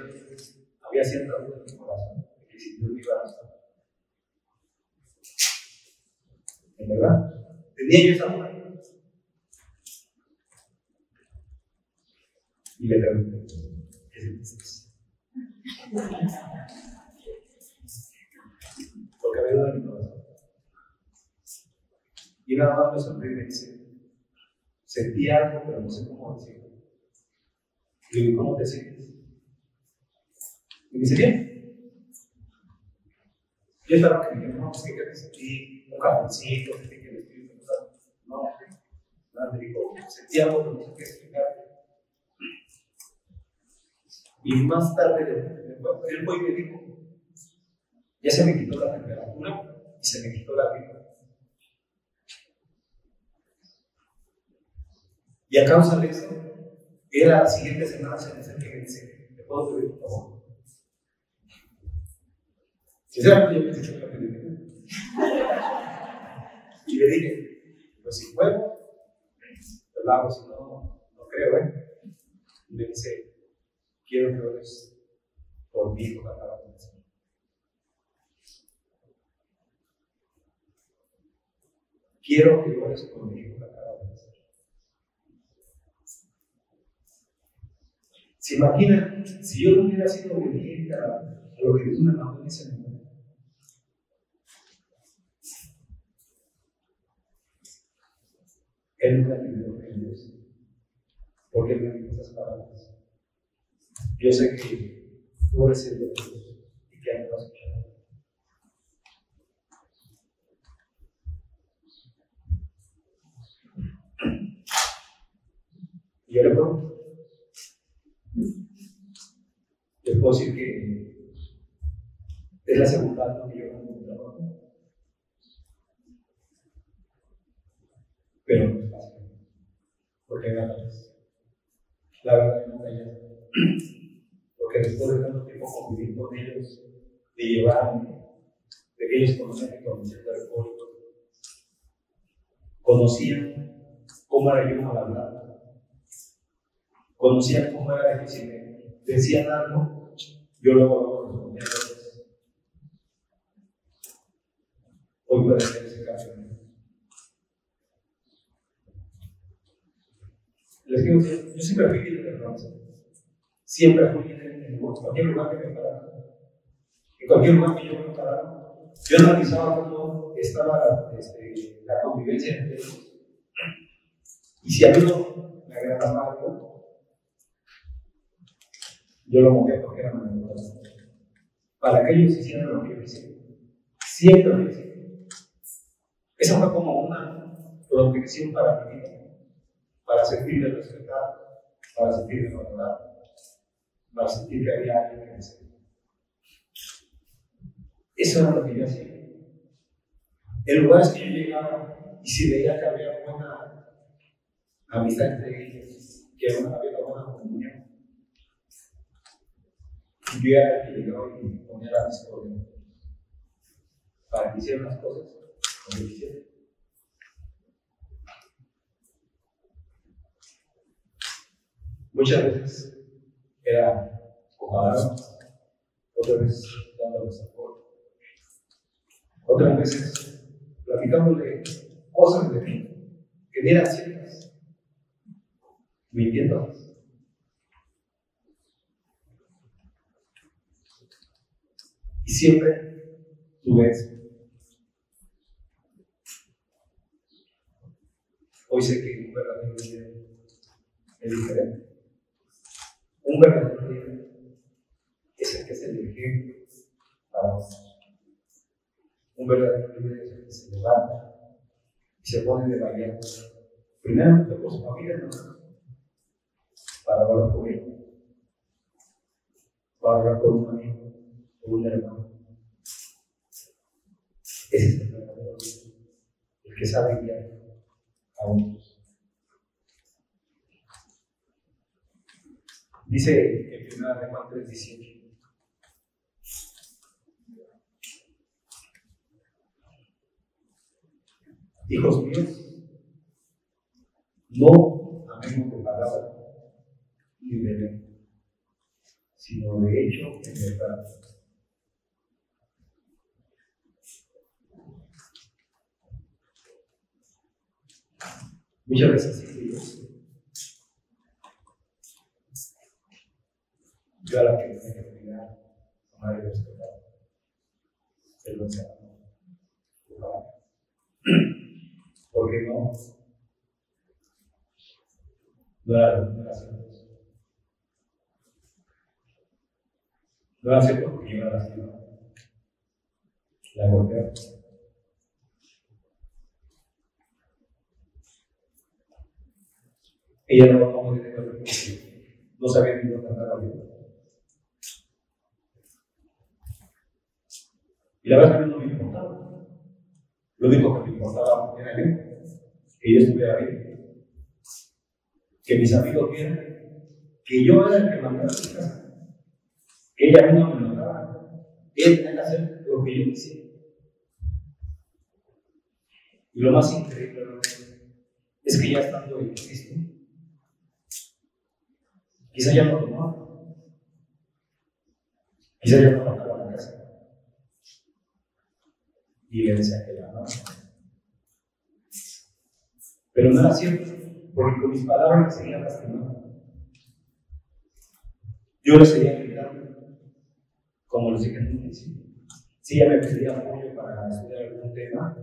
[SPEAKER 2] había cierta duda en mi corazón de que si Dios me iba a rescatar. ¿En verdad? Tenía yo esa duda. Y le pregunté, ¿qué sentiste? Porque había duda en mi corazón. Y nada más me sonríe y me dice, sentí algo, pero no sé cómo decirlo. Y le digo, ¿cómo te sientes? Y me dice, bien. Yo estaba que me no, es que te sentí un sentí que espíritu no estaba. No, nada, me dijo, sentí algo, pero no sé qué explicarte. Y más tarde, él fue y me dijo, ya se me quitó la temperatura y se me quitó la gripa. Y a causa de eso, era la siguiente semana se me acerca y me dice, ¿te puedo pedir por favor? Sinceramente yo me pedir. Y le dije, pues si puedo, lo hago, si no, no creo, ¿eh? Y me dice, quiero que ores por mi hijo que acaba de nacer. Quiero que ores por mi hijo que acaba de nacer. ¿Se imaginan si yo no hubiera sido obediente a lo que Dios me mandó en ese momento? Él nunca pidió que Dios, porque me dijo esas palabras. Yo sé que tú eres el Dios y que no escuchado. Y yo le pregunto, les puedo decir que es la segunda que yo hago un trabajo. Pero. Porque ganas. La verdad no. Porque después de tanto tiempo convivir con ellos, de llevarme, de que ellos conocían mi conocimiento alcohólico, conocían cómo era yo mal hablado, conocían cómo era de que si me decían algo, yo luego lo respondía a ellos. Hoy puede ser ese cambio. en mí. Les digo, yo siempre fui líder de bronce. Siempre fui líder en cualquier lugar que me parara. En cualquier lugar que yo me parara. Yo analizaba cómo estaba este, la convivencia entre ellos. Y si a mí no me agradaba algo, yo lo movía porque era manipulado. Para que ellos hicieran lo que yo hacía. Siempre lo hicieron. Esa fue como una protección para mi vida para sentirme respetado, para sentirme valorado, para sentir que había alguien que me seguía. Eso era lo que yo hacía. En lugares que yo llegaba y si veía que había buena amistad entre ellos, que había una buena comunión, yo era el que llegaba y ponía la discordia para que hicieran las cosas como yo Muchas veces era compararnos, otras veces dándoles apoyo, otras veces platicándole cosas de mí que ni eran ciertas, mintiéndolas. Y siempre tuve eso. Hoy sé que un verdadero es diferente. Un verdadero líder es el que el ejemplo para otros. Un verdadero líder es el que se levanta y se pone de bailar. Primero por su familia, ¿no? para orar por él, para orar por un amigo, por un hermano. Ese es el verdadero líder, el que sabe guiar a otros. Dice en primera de Juan 3:18. Hijos míos, no amemos de palabra ni de lengua, sino de hecho en verdad. Muchas veces sí, Dios. Yo a la que tiene que amar y respetar. El lo ¿Por qué no? No no. No era cierto porque yo la ciudad. La golpeaba. Ella no de porque no sabía ni dónde andaba yo. Y la verdad que no me importaba. Lo único que me importaba era yo, que yo estuviera bien, que mis amigos vieran que yo era el que mandaba mi casa, que ella no me mandaba, ella tenía que hacer lo que yo quisiera. Y lo más increíble es que ya estando en Cristo, Quizá ya no tomaba. Quizá ya no faltaba la casa. Y le que amaba. Pero no era cierto, porque con mis palabras me seguía lastimando. Yo le seguía gritando, como les dije en un principio. Si ella me pedía apoyo para estudiar algún tema,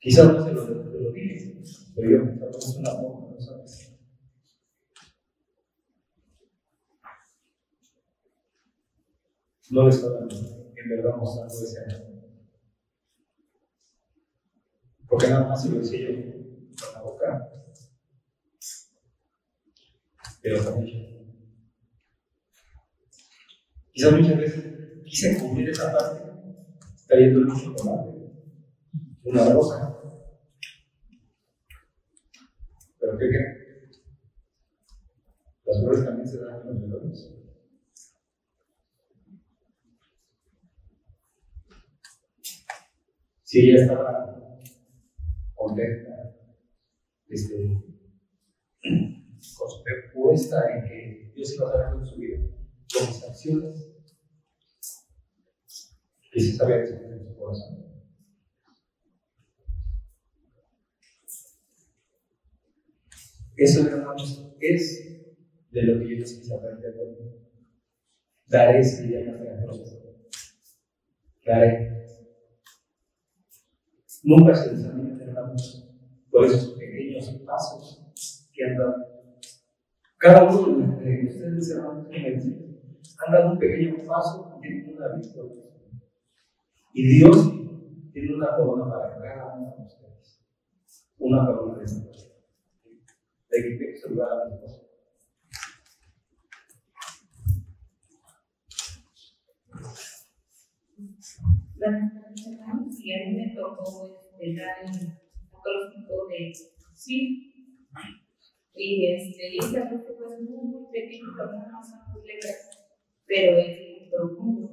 [SPEAKER 2] quizás no se lo, lo dije, pero yo me es una forma, no sabes. no le estaban en verdad mostrando ese amor. Porque nada más se lo decía yo con la boca, pero ella. Quizás muchas veces quise cubrir esa parte, trayendo un chocolate, una rosa. Pero ¿qué creen? Las flores también se dan en los velones. Si ella estaba contenta, este, con su fe puesta en que Dios iba a hacer con su vida, con mis acciones, y se sabía que se en su corazón. Eso, hermanos, es de lo que yo les quise aprender. Daré si ya no Daré. Nunca se desanime, hermanos, por esos pequeños pasos que han dado. Cada uno de ustedes, hermanos, han dado un pequeño paso y tienen una victoria. Y Dios tiene una corona para cada uno de ustedes. Una corona de victoria. De que saludar a mi
[SPEAKER 4] Buenas tardes, hermanos. Y a mí me tocó este, el acróstico de sí. Y este, este acróstico es muy, muy pequeño, son muy letras, pero es muy profundo.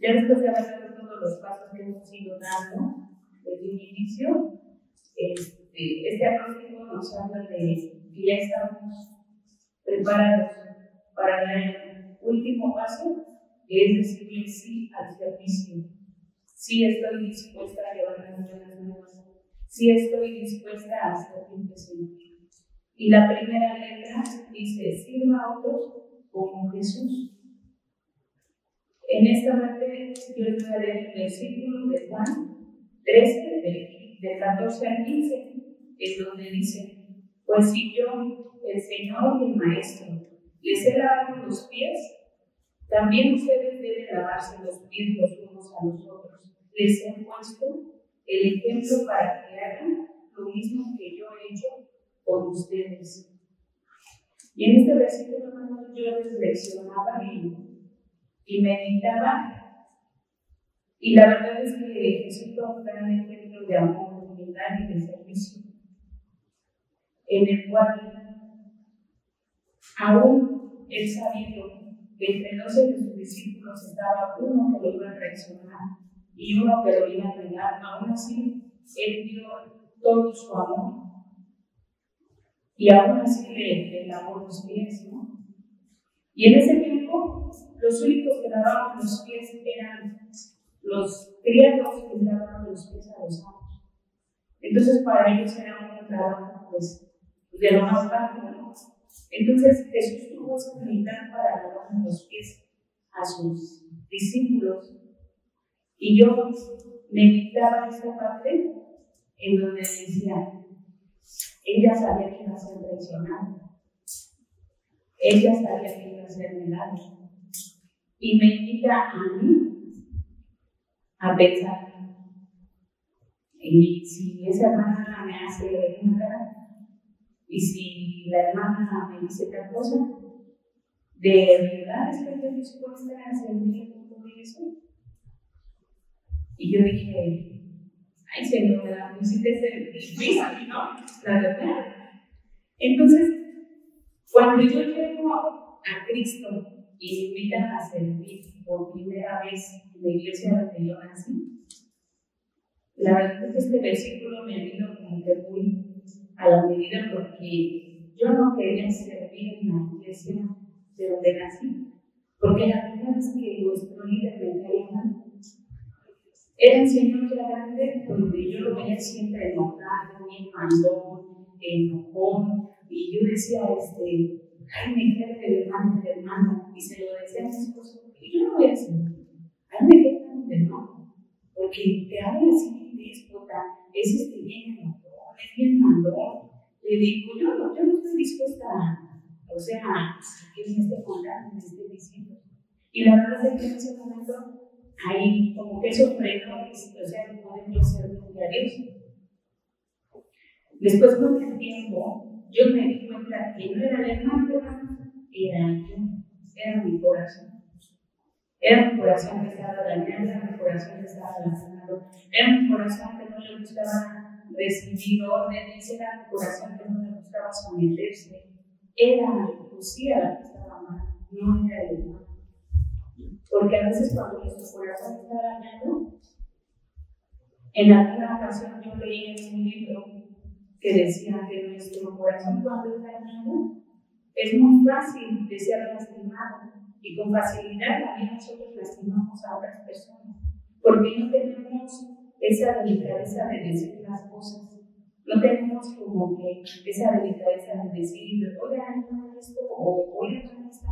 [SPEAKER 4] Ya después de haber todos los pasos que hemos ido dando desde un inicio, este, este acróstico nos habla de que ya estamos preparados para dar el último paso es decirle sí al servicio. Sí estoy dispuesta a llevar las buenas nuevas. Sí estoy dispuesta a servirte, Señor. Y la primera letra dice, sirva a otros como Jesús. En esta parte yo les voy a leer el versículo de Juan 13, de 14 al 15, en donde dice, pues si yo, el Señor y el Maestro, les he lavado los pies, también ustedes deben lavarse los pies los unos a los otros. Les he puesto el ejemplo para que hagan lo mismo que yo he hecho con ustedes. Y en este versículo, hermanos, yo reflexionaba y, y meditaba. Y la verdad es que Jesús fue un gran ejemplo de amor, de humildad y de servicio, en el cual aún él sabiendo entre dos de sus discípulos estaba uno que lo iba a traicionar y uno que lo iba a negar. Aún así, él dio todo su amor. y aún así le, le lavó los pies, ¿no? Y en ese tiempo, los únicos que lavaban los pies eran los criados que lavaban los pies a los amos. Entonces, para ellos era un trabajo, pues, de lo más bajo, ¿no? Entonces, Jesús tuvo esa humildad para lavar los pies a sus discípulos. Y yo me invitaba a esta parte en donde decía, ella sabía que iba a ser traicionada. Ella sabía que iba a ser negada. Y me invita a mí a pensar. Y si esa hermana me hace una y si la hermana me dice otra cosa, ¿de verdad es que yo dispuesta a servir con eso? Y yo dije, ay Señor, me pusiste difícil, ¿no? La verdad. Entonces, cuando yo llego a Cristo y me invitan a servir por primera vez en la iglesia donde yo nací, la verdad es que este versículo me vino como que muy a la medida porque yo no quería servir en la iglesia de donde nací, porque la verdad es que nuestro líder me caía mal era el Señor que era grande, donde yo lo veía siempre enojado, bien mandón, enojón, y yo decía, este, ay, mi jefe, el hermano, hermano, y se lo decía a mi esposo, y yo no voy a hacer, ay, me jefe, no, porque te habla así, déspota, es este bien enojón, es bien mandón, le digo, yo no, yo no estoy dispuesta a, o sea, que me esté contando, me esté diciendo, y la verdad es que en ese momento ahí como que eso frenó, o sea, no podemos ser diarios. Después con el tiempo, yo me di cuenta que no era el hermano, era yo, era mi corazón. Era mi corazón que estaba dañado, era mi corazón que estaba lastimado, era mi corazón que no le gustaba recibir órdenes, era mi corazón que no le gustaba someterse. Era Lucía la que estaba mal, no era el hermano. Porque a veces cuando nuestro corazón está dañado, en alguna ocasión yo leí en un libro que decía que nuestro corazón cuando está dañado es muy fácil de ser lastimado y con facilidad también nosotros lastimamos a otras personas porque no tenemos esa delicadeza de decir las cosas. No tenemos como que esa delicadeza de decir, oiga, no esto, o oiga, no está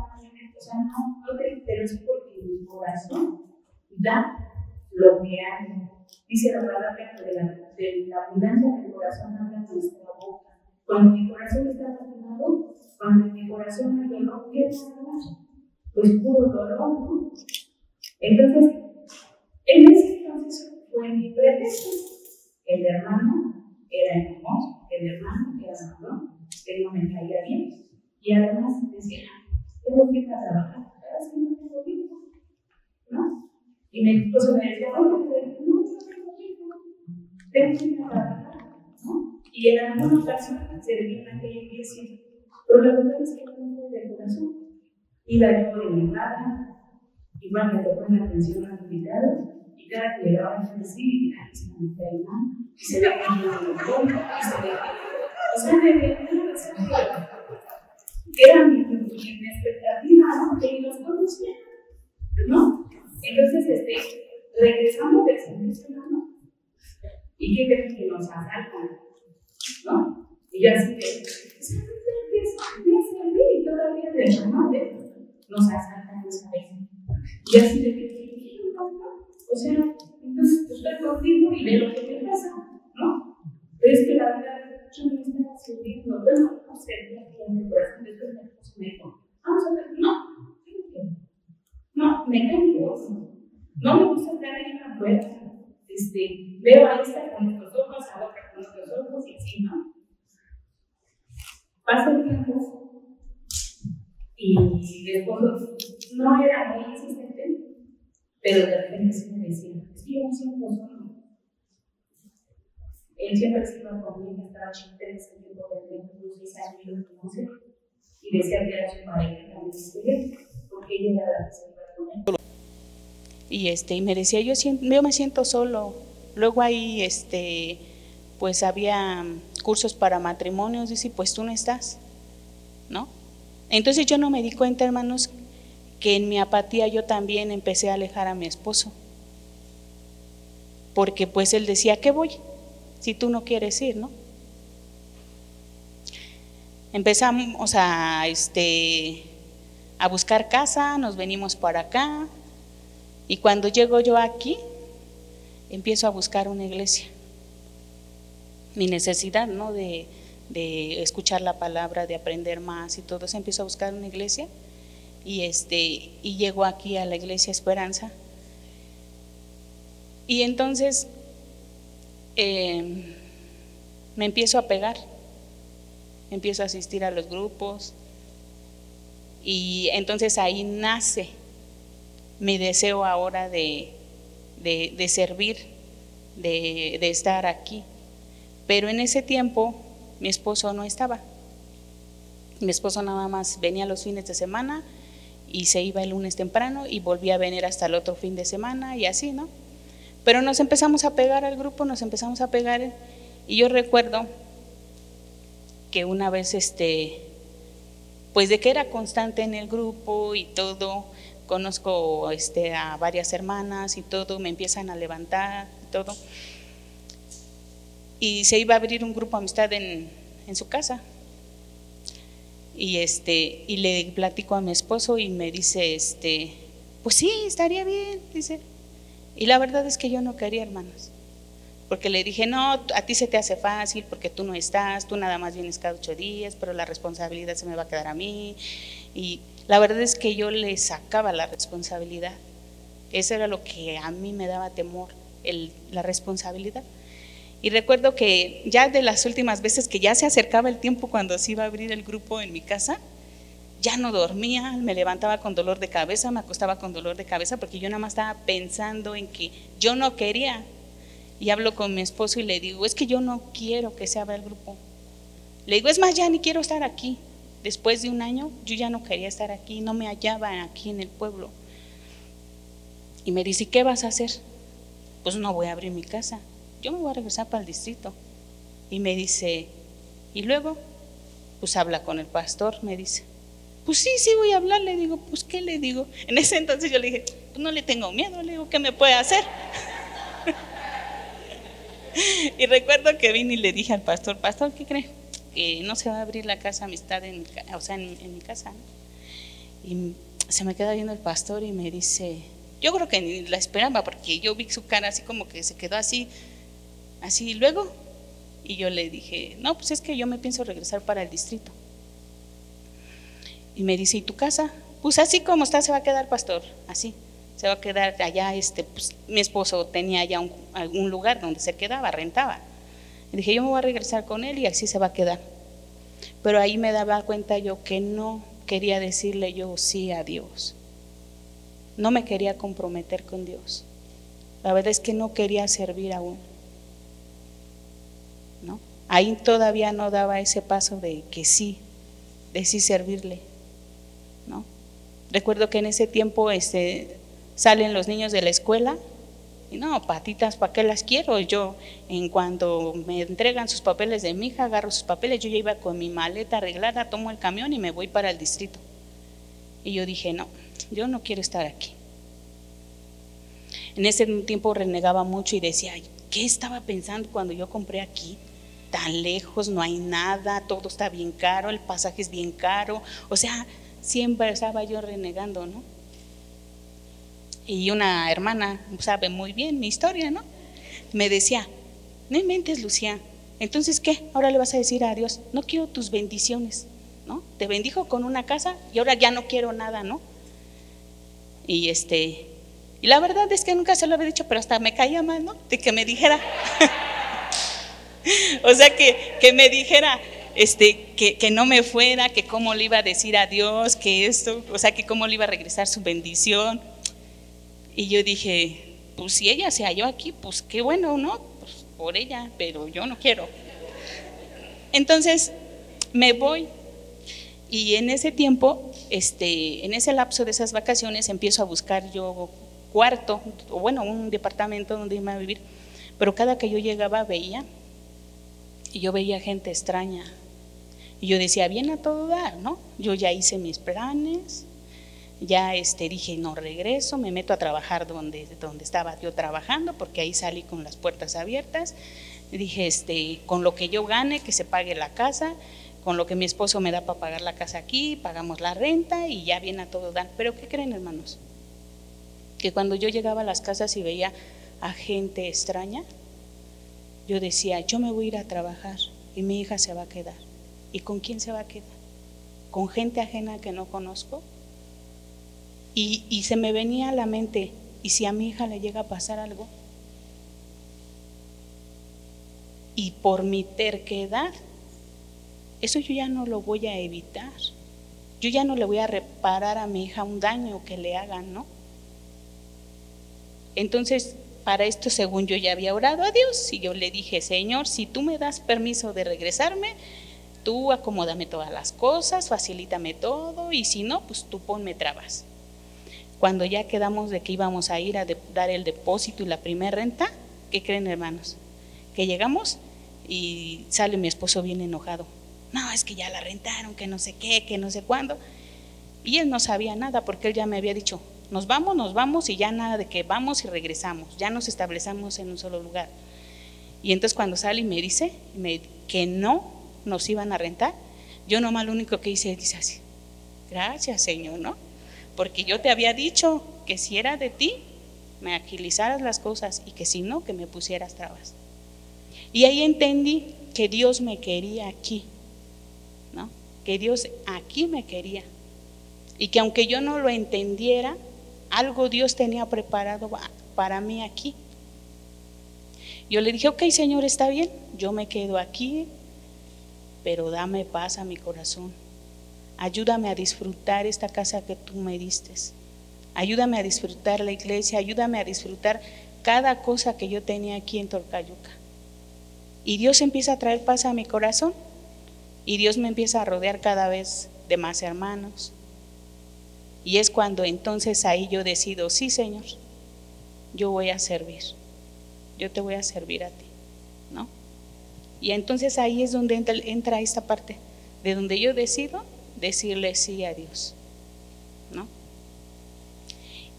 [SPEAKER 4] o sea, no, no te, es porque mi corazón da lo que hay. Dice la palabra de la, de la abundancia del corazón habla nuestra boca. Cuando mi corazón está lastimado, cuando mi corazón hay dolor, ¿qué es Pues puro dolor, ¿no? Entonces, en ese entonces fue mi pretexto. El hermano era hermoso, el hermano era marrón, él no me caía bien. Y además decía, tengo que ir a trabajar, es que no tengo tiempo, ¿no? Y mi esposo me decía, no, no tengo tiempo, tengo que ir a trabajar, ¿no? Y en alguna ocasión serví en aquella iglesia, pero la verdad es que no tengo de corazón. Iba yo de mi casa, igual me tocó en atención a los invitados, cada que llegaba a decir, y se le mal el y se le O sea, me veía una persona era mi, expectativa, ¿no? Que los conocía, ¿no? Entonces, este, regresamos del servicio, ¿no? ¿Y qué creen que nos asaltan? ¿No? Y ya así de, voy a servir y todavía de normal, nos asaltan esa vez. Y así de, ¿qué O sea, entonces pues, estoy contigo y ve lo que te pasa, ¿no? Pero es que la verdad yo no estaba sirviendo, yo no, en mi corazón. Después me esposo me dijo, vamos a ver, no, no, me cae gordo. No me gusta estar ahí en la puerta. Este, veo a esta con estos ojos, a otra con otros ojos y así, ¿no? Pasa el tiempo y después no era muy insistente, pero de repente sí me decía, es que yo no siento solo él siempre estuvo conmigo, estaba en ese tiempo de unos 10 años, yo lo conocí, y decía que era su pareja también porque ella era la que se iba con él.
[SPEAKER 5] Y, este, y me decía, yo, yo me siento solo. Luego ahí, este, pues había
[SPEAKER 4] cursos para matrimonios, dice, pues tú no estás, ¿no? Entonces yo no me di cuenta, hermanos, que en mi apatía yo también empecé a alejar a mi esposo. Porque pues él decía, ¿qué voy? Si tú no quieres ir, ¿no? Empezamos a, este, a buscar casa, nos venimos para acá. Y cuando llego yo aquí, empiezo a buscar una iglesia. Mi necesidad, ¿no? De, de escuchar la palabra, de aprender más y todo eso, empiezo a buscar una iglesia y este y llego aquí a la iglesia Esperanza y entonces em, me empiezo a pegar empiezo a asistir a los grupos y entonces ahí nace mi deseo ahora de, de, servir, de, de estar aquí. Pero en ese tiempo mi esposo no estaba. Mi esposo nada más venía los fines de semana y se iba el lunes temprano y volvía a venir hasta el otro fin de semana y así, ¿no? Pero nos empezamos a pegar al grupo, nos empezamos a pegar y yo recuerdo que una vez, este, pues de que era constante en el grupo y todo, conozco este, a varias hermanas y todo, me empiezan a levantar y todo. Y se iba a abrir un grupo amistad en, en su casa. Y, este, y le platico a mi esposo y me dice, este, pues sí, estaría bien, dice. Y la verdad es que yo no quería, hermanos porque le dije, no, a ti se te hace fácil porque tú no estás, tú nada más vienes cada ocho días, pero la responsabilidad se me va a quedar a mí. Y la verdad es que yo le sacaba la responsabilidad. Eso era lo que a mí me daba temor, el, la responsabilidad. Y recuerdo que ya de las últimas veces que ya se acercaba el tiempo cuando se iba a abrir el grupo en mi casa, ya no dormía, me levantaba con dolor de cabeza, me acostaba con dolor de cabeza porque yo nada más estaba pensando en que yo no quería y hablo con mi esposo y le digo, es que yo no quiero que se abra el grupo. Le digo, es más, ya ni quiero estar aquí. Después de un año, yo ya no quería estar aquí, no me hallaba aquí en el pueblo. Y me dice, ¿qué vas a hacer? Pues no voy a abrir mi casa, yo me voy a regresar para el distrito. Y me dice, ¿y luego? Pues habla con el pastor, me dice. Pues sí, sí voy a hablar, le digo, pues ¿qué le digo? En ese entonces yo le dije, pues no le tengo miedo, le digo, ¿qué me puede hacer? [LAUGHS] y recuerdo que vine y le dije al pastor, pastor, ¿qué cree? Que no se va a abrir la casa amistad en, o sea, en, mi casa. Y se me queda viendo el pastor y me dice, yo creo que ni la esperaba porque yo vi su cara así como que se quedó así, así luego. Y yo le dije, no, pues es que yo me pienso regresar para el distrito. Y me dice, ¿y tu casa? Pues así como está se va a quedar pastor, así se va a quedar allá, este, pues, mi esposo tenía ya un, algún lugar donde se quedaba, rentaba. Y dije, yo me voy a regresar con él y así se va a quedar. Pero ahí me daba cuenta yo que no quería decirle yo sí a Dios. No me quería comprometer con Dios. La verdad es que no quería servir aún. Ahí todavía no daba ese paso de que sí, de sí servirle. ¿No? Recuerdo que en ese tiempo este, salen los niños de la escuela y no, patitas, ¿para qué las quiero? Yo, en cuanto me entregan sus papeles de mi hija, agarro sus papeles, yo ya iba con mi maleta arreglada, tomo el camión y me voy para el distrito. Y yo dije, no, yo no quiero estar aquí. En ese tiempo renegaba mucho y decía, ¿qué estaba pensando cuando yo compré aquí? Tan lejos, no hay nada, todo está bien caro, el pasaje es bien caro. O sea, siempre estaba yo renegando, ¿no? y una hermana sabe muy bien mi historia, ¿no? Me decía, no inventes, Lucía, entonces ¿qué? Ahora le vas a decir a Dios, no quiero tus bendiciones, ¿no? Te bendijo con una casa y ahora ya no quiero nada, ¿no? Y este, y la verdad es que nunca se lo había dicho, pero hasta me caía mal, ¿no? De que me dijera, [LAUGHS] [LAUGHS] o sea, que, que me dijera, este, que, que, no me fuera, que cómo le iba a decir a Dios, que esto, o sea, que cómo le iba a regresar su bendición. Y yo dije, pues si ella se halló aquí, pues qué bueno, ¿no? Pues por ella, pero yo no quiero. Entonces me voy y en ese tiempo, este, en ese lapso de esas vacaciones, empiezo a buscar yo cuarto, o bueno, un departamento donde irme a vivir. Pero cada que yo llegaba veía Y yo veía gente extraña. Y yo decía, bien a todo dar, ¿no? Yo ya hice mis planes, ya este, dije, no regreso, me meto a trabajar donde, donde estaba yo trabajando, porque ahí salí con las puertas abiertas. Dije, este, con lo que yo gane, que se pague la casa, con lo que mi esposo me da para pagar la casa aquí, pagamos la renta y ya viene a todo dar. Pero ¿qué creen, hermanos? Que cuando yo llegaba a las casas y veía a gente extraña, yo decía, yo me voy a ir a trabajar y mi hija se va a quedar. ¿Y con quién se va a quedar? ¿Con gente ajena que no conozco? Y, se me venía a la mente, ¿y si a mi hija le llega a pasar algo? Y por mi terquedad, eso yo ya no lo voy a evitar. Yo ya no le voy a reparar a mi hija un daño que le hagan, ¿no? Entonces, para esto, según yo ya había orado a Dios, y yo le dije, Señor, si tú me das permiso de regresarme, tú acomódame todas las cosas, facilítame todo, y si no, pues tú ponme trabas. Cuando ya quedamos de que íbamos a ir a dar el depósito y la primera renta, ¿qué creen hermanos? Que llegamos y sale mi esposo bien enojado. No, es que ya la rentaron, que no sé qué, que no sé cuándo. Y él no sabía nada porque él ya me había dicho, nos vamos, nos vamos y ya nada de que vamos y regresamos, ya nos establecemos en un solo lugar. Y entonces cuando sale y me dice que no nos iban a rentar, yo nomás lo único que hice es dice así, gracias Señor, ¿no? porque yo te había dicho que si era de ti, me agilizaras las cosas y que si no, que me pusieras trabas. Y ahí entendí que Dios me quería aquí, ¿no? Que Dios aquí me quería. Y que aunque yo no lo entendiera, algo Dios tenía preparado para mí aquí. Yo le dije, ok, Señor, está bien, yo me quedo aquí, pero dame paz a mi corazón. Ayúdame a disfrutar esta casa que tú me diste. Ayúdame a disfrutar la iglesia, ayúdame a disfrutar cada cosa que yo tenía aquí en Torcayuca. Y Dios empieza a traer paz a mi corazón y Dios me empieza a rodear cada vez de más hermanos. Y es cuando entonces ahí yo decido, sí Señor, yo voy a servir, yo te voy a servir a ti, ¿no? Y entonces ahí es donde entra, entra esta parte, de donde yo decido decirle sí a Dios. ¿no?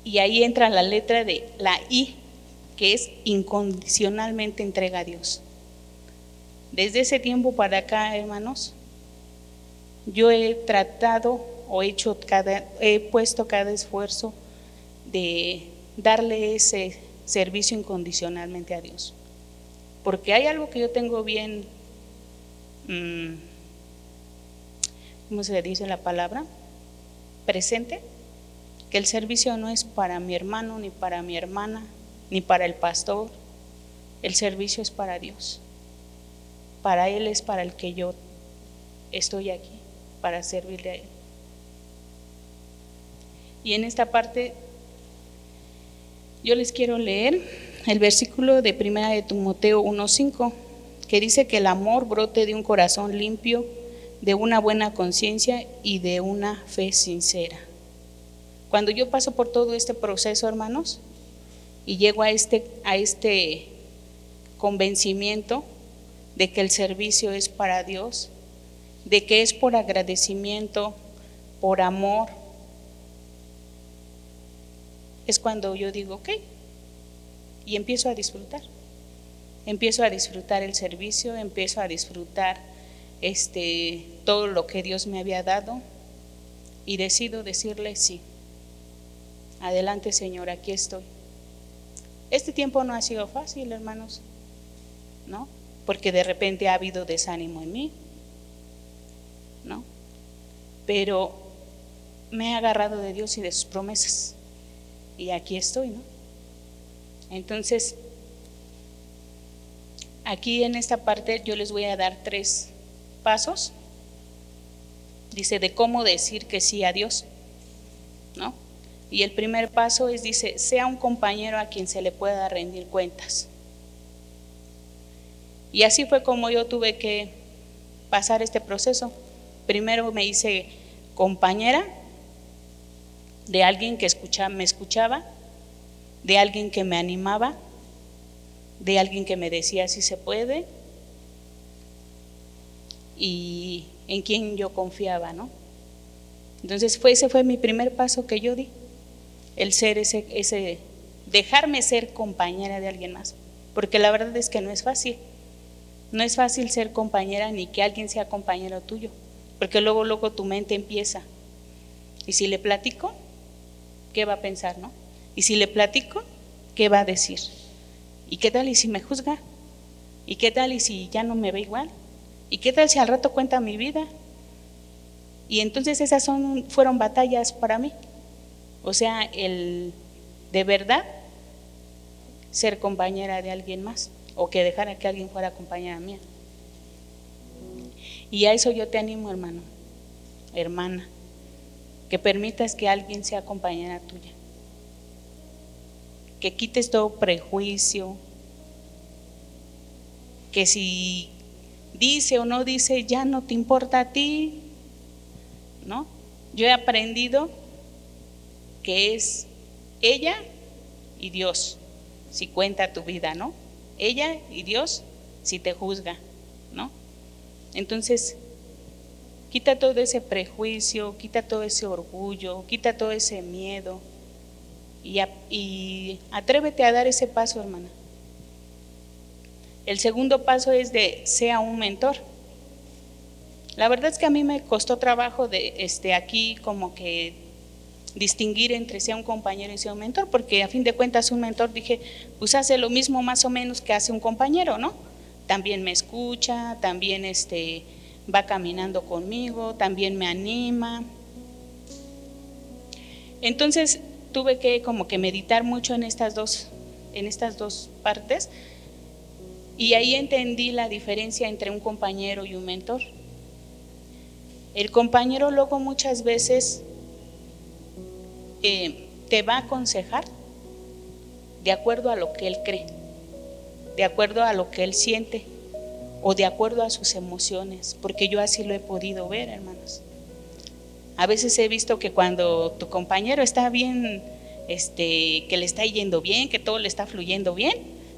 [SPEAKER 4] Y ahí entra la letra de la I, que es incondicionalmente entrega a Dios. Desde ese tiempo para acá, hermanos, yo he tratado o hecho cada, he puesto cada esfuerzo de darle ese servicio incondicionalmente a Dios. Porque hay algo que yo tengo bien mm, ¿cómo se dice la palabra? Presente, que el servicio no es para mi hermano, ni para mi hermana, ni para el pastor, el servicio es para Dios. Para Él es para el que yo estoy aquí, para servirle a Él. Y en esta parte yo les quiero leer el versículo de primera de Timoteo 1.5, que dice que el amor brote de un corazón limpio de una buena conciencia y de una fe sincera. Cuando yo paso por todo este proceso, hermanos, y llego a este, a este convencimiento de que el servicio es para Dios, de que es por agradecimiento, por amor, es cuando yo digo, ok, y empiezo a disfrutar. Empiezo a disfrutar el servicio, empiezo a disfrutar este, todo lo que Dios me había dado y decido decirle sí. Adelante Señor, aquí estoy. Este tiempo no ha sido fácil, hermanos, ¿no? Porque de repente ha habido desánimo en mí, ¿no? Pero me he agarrado de Dios y de sus promesas. Y aquí estoy, ¿no? Entonces, aquí en esta parte yo les voy a dar tres pasos, dice, de cómo decir que sí a Dios, ¿no? Y el primer paso es, dice, sea un compañero a quien se le pueda rendir cuentas. Y así fue como yo tuve que pasar este proceso. Primero me hice compañera de alguien que me escuchaba, de alguien que me animaba, de alguien que me decía si se puede, y en quién yo confiaba, ¿no? Entonces fue, ese fue mi primer paso que yo di, el ser ese, ese, dejarme ser compañera de alguien más, porque la verdad es que no es fácil, no es fácil ser compañera ni que alguien sea compañero tuyo, porque luego, luego tu mente empieza, y si le platico, ¿qué va a pensar, no? Y si le platico, ¿qué va a decir? ¿Y qué tal y si me juzga? ¿Y qué tal y si ya no me ve igual? ¿Y qué tal si al rato cuenta mi vida? Y entonces esas son, fueron batallas para mí. O sea, el de verdad ser compañera de alguien más o que dejara que alguien fuera compañera mía. Y a eso yo te animo, hermano, hermana, que permitas que alguien sea compañera tuya. Que quites todo prejuicio, que si dice o no dice, ya no te importa a ti, ¿no? Yo he aprendido que es ella y Dios, si cuenta tu vida, ¿no? Ella y Dios, si te juzga, ¿no? Entonces, quita todo ese prejuicio, quita todo ese orgullo, quita todo ese miedo y, atrévete a dar ese paso, hermana. El segundo paso es de sea un mentor. La verdad es que a mí me costó trabajo de este aquí como que distinguir entre sea un compañero y sea un mentor, porque a fin de cuentas un mentor dije, pues hace lo mismo más o menos que hace un compañero, ¿no? También me escucha, también este va caminando conmigo, también me anima. Entonces tuve que como que meditar mucho en estas dos en estas dos partes y ahí entendí la diferencia entre un compañero y un mentor. El compañero luego muchas veces eh, te va a aconsejar de acuerdo a lo que él cree, de acuerdo a lo que él siente o de acuerdo a sus emociones, porque yo así lo he podido ver, hermanos. A veces he visto que cuando tu compañero está bien, este, que le está yendo bien, que todo le está fluyendo bien,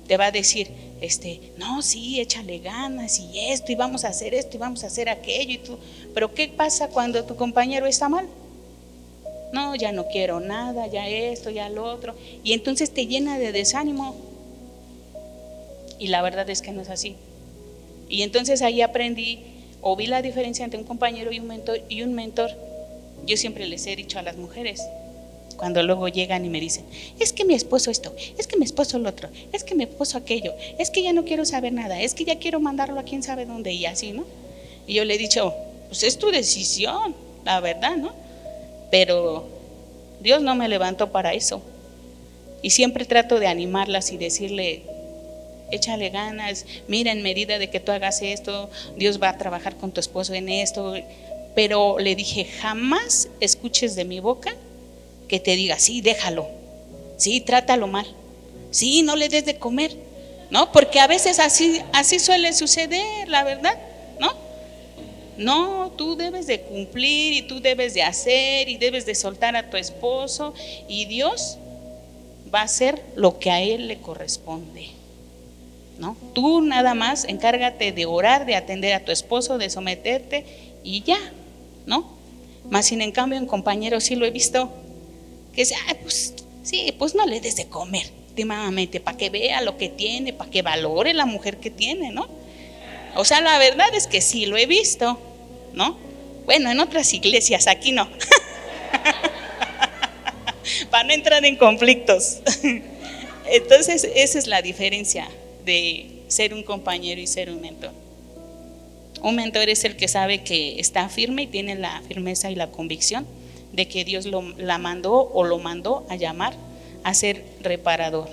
[SPEAKER 4] te va a decir, este, no, sí, échale ganas y esto, y vamos a hacer esto, y vamos a hacer aquello, y tú, pero ¿qué pasa cuando tu compañero está mal? No, ya no quiero nada, ya esto, ya lo otro, y entonces te llena de desánimo. Y la verdad es que no es así. Y entonces ahí aprendí o vi la diferencia entre un compañero y un mentor. Y un mentor, yo siempre les he dicho a las mujeres, cuando luego llegan y me dicen, es que mi esposo esto, es que mi esposo el otro, es que mi esposo aquello, es que ya no quiero saber nada, es que ya quiero mandarlo a quién sabe dónde y así, ¿no? Y yo le he dicho, pues es tu decisión, la verdad, ¿no? Pero Dios no me levantó para eso. Y siempre trato de animarlas y decirle, échale ganas, mira, en medida de que tú hagas esto, Dios va a trabajar con tu esposo en esto. Pero le dije, jamás escuches de mi boca que te diga, sí, déjalo, sí, trátalo mal, sí, no le des de comer, ¿no? Porque a veces así, así suele suceder, la verdad, ¿no? No, tú debes de cumplir y tú debes de hacer y debes de soltar a tu esposo y Dios va a hacer lo que a él le corresponde. ¿No? Tú nada más encárgate de orar, de atender a tu esposo, de someterte y ya, ¿no? Más sin en cambio en compañeros sí lo he visto que dice, pues sí, pues no le des de comer, últimamente, para que vea lo que tiene, para que valore la mujer que tiene, ¿no? O sea, la verdad es que sí, lo he visto, ¿no? Bueno, en otras iglesias, aquí no. [LAUGHS] para no entrar en conflictos. [LAUGHS] Entonces, esa es la diferencia de ser un compañero y ser un mentor. Un mentor es el que sabe que está firme y tiene la firmeza y la convicción de que Dios lo, la mandó o lo mandó a llamar a ser reparador,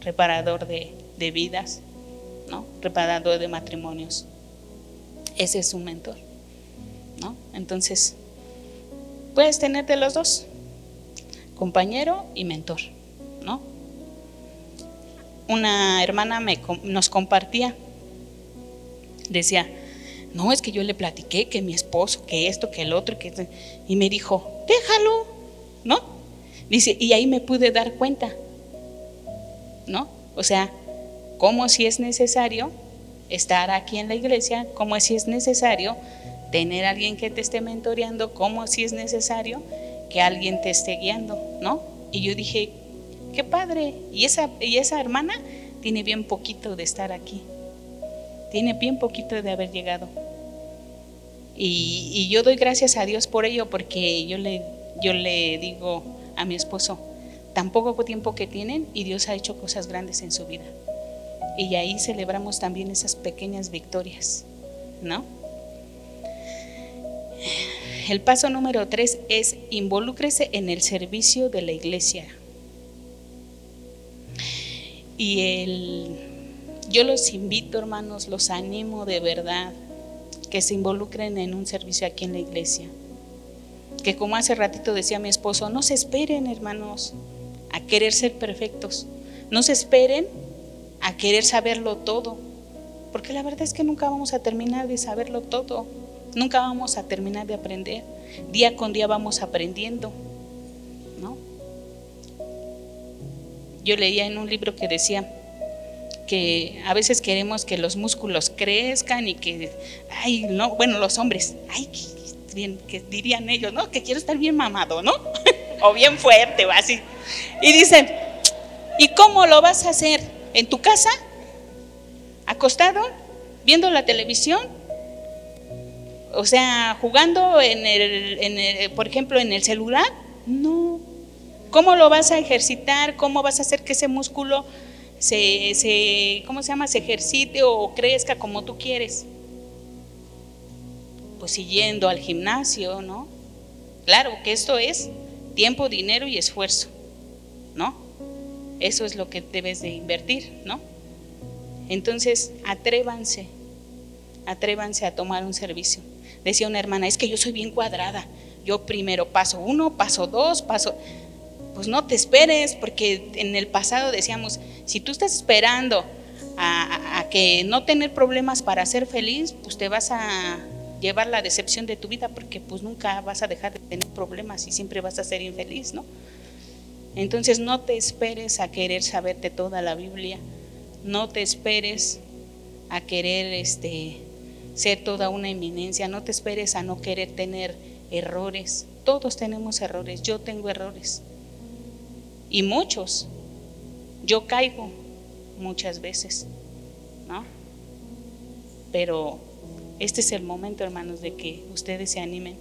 [SPEAKER 4] reparador de, de vidas, ¿no? reparador de matrimonios. Ese es un mentor. ¿no? Entonces, puedes tener de los dos, compañero y mentor. ¿no? Una hermana me, nos compartía, decía, no, es que yo le platiqué que mi esposo, que esto, que el otro, que y me dijo, déjalo, ¿no? Dice, y ahí me pude dar cuenta, ¿no? O sea, como si es necesario estar aquí en la iglesia, como si es necesario tener alguien que te esté mentoreando, como si es necesario que alguien te esté guiando, ¿no? Y yo dije, qué padre. Y esa, y esa hermana tiene bien poquito de estar aquí. Tiene bien poquito de haber llegado. Y, yo doy gracias a Dios por ello, porque yo le, yo le digo a mi esposo, tan poco tiempo que tienen y Dios ha hecho cosas grandes en su vida. Y ahí celebramos también esas pequeñas victorias, ¿no? El paso número tres es involúcrese en el servicio de la iglesia. Y el, yo los invito, hermanos, los animo de verdad que se involucren en un servicio aquí en la iglesia. Que como hace ratito decía mi esposo, no se esperen, hermanos, a querer ser perfectos. No se esperen a querer saberlo todo. Porque la verdad es que nunca vamos a terminar de saberlo todo. Nunca vamos a terminar de aprender. Día con día vamos aprendiendo. Yo leía en un libro que decía que a veces queremos que los músculos crezcan y que, ay, no, bueno, los hombres, ay, bien, que dirían ellos, ¿no? Que quiero estar bien mamado, ¿no? [LAUGHS] o bien fuerte o así. Y dicen, ¿y cómo lo vas a hacer? ¿En tu casa? ¿Acostado? ¿Viendo la televisión? O sea, jugando en el, por ejemplo, en el celular. No. ¿Cómo lo vas a ejercitar? ¿Cómo vas a hacer que ese músculo se, se, ¿cómo se llama? Se ejercite o crezca como tú quieres. Pues siguiendo al gimnasio, ¿no? Claro que esto es tiempo, dinero y esfuerzo, ¿no? Eso es lo que debes de invertir, ¿no? Entonces, atrévanse, atrévanse a tomar un servicio. Decía una hermana, es que yo soy bien cuadrada. Yo primero paso uno, paso dos, paso... Pues no te esperes, porque en el pasado decíamos, si tú estás esperando a, a que no tener problemas para ser feliz, pues te vas a llevar la decepción de tu vida, porque pues nunca vas a dejar de tener problemas y siempre vas a ser infeliz, ¿no? Entonces no te esperes a querer saberte toda la Biblia, no te esperes a querer este, ser toda una eminencia, no te esperes a no querer tener errores. Todos tenemos errores, yo tengo errores. Y muchos. Yo caigo muchas veces, ¿no? Pero este es el momento, hermanos, de que ustedes se animen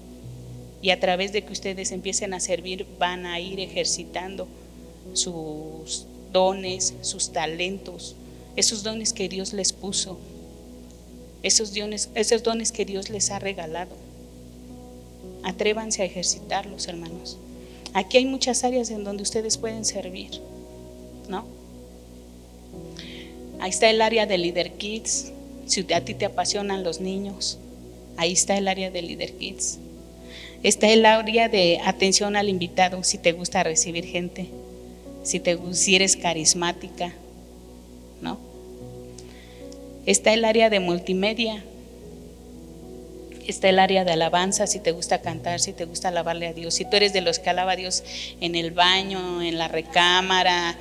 [SPEAKER 4] y a través de que ustedes empiecen a servir van a ir ejercitando sus dones, sus talentos, esos dones que Dios les puso esos dones, esos dones que Dios les ha regalado. Atrévanse a ejercitarlos, hermanos. Aquí hay muchas áreas en donde ustedes pueden servir, ¿no? Ahí está el área de Leader Kids, si a ti te apasionan los niños, ahí está el área de Leader Kids. Está el área de atención al invitado, si te gusta recibir gente, si, te, si eres carismática, ¿no? Está el área de multimedia. Está el área de alabanza, si te gusta cantar, si te gusta alabarle a Dios. Si tú eres de los que alaba a Dios en el baño, en la recámara.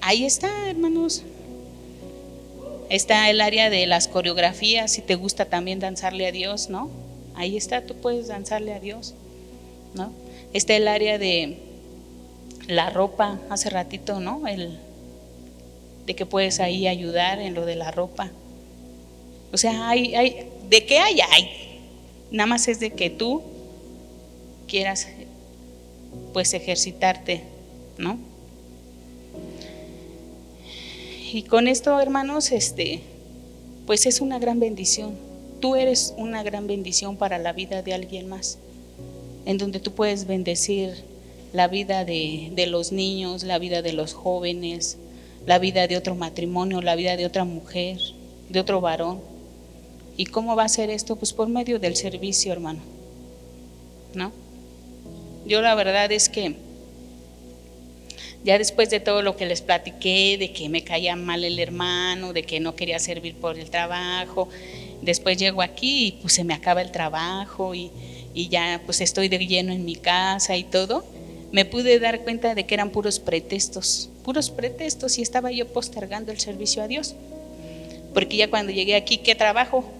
[SPEAKER 4] Ahí está, hermanos. Está el área de las coreografías, si te gusta también danzarle a Dios, ¿no? Ahí está, tú puedes danzarle a Dios, ¿no? Está el área de la ropa, hace ratito, ¿no? El, de que puedes ahí ayudar en lo de la ropa. O sea, hay, hay, ¿de qué hay? Hay. Nada más es de que tú quieras pues ejercitarte, ¿no? Y con esto, hermanos, este, pues es una gran bendición. Tú eres una gran bendición para la vida de alguien más, en donde tú puedes bendecir la vida de, de los niños, la vida de los jóvenes, la vida de otro matrimonio, la vida de otra mujer, de otro varón. ¿Y cómo va a ser esto? Pues por medio del servicio, hermano. ¿No? Yo la verdad es que ya después de todo lo que les platiqué, de que me caía mal el hermano, de que no quería servir por el trabajo, después llego aquí y pues se me acaba el trabajo y, y ya pues estoy de lleno en mi casa y todo, me pude dar cuenta de que eran puros pretextos, puros pretextos y estaba yo postergando el servicio a Dios Porque ya cuando llegué aquí, ¿qué trabajo?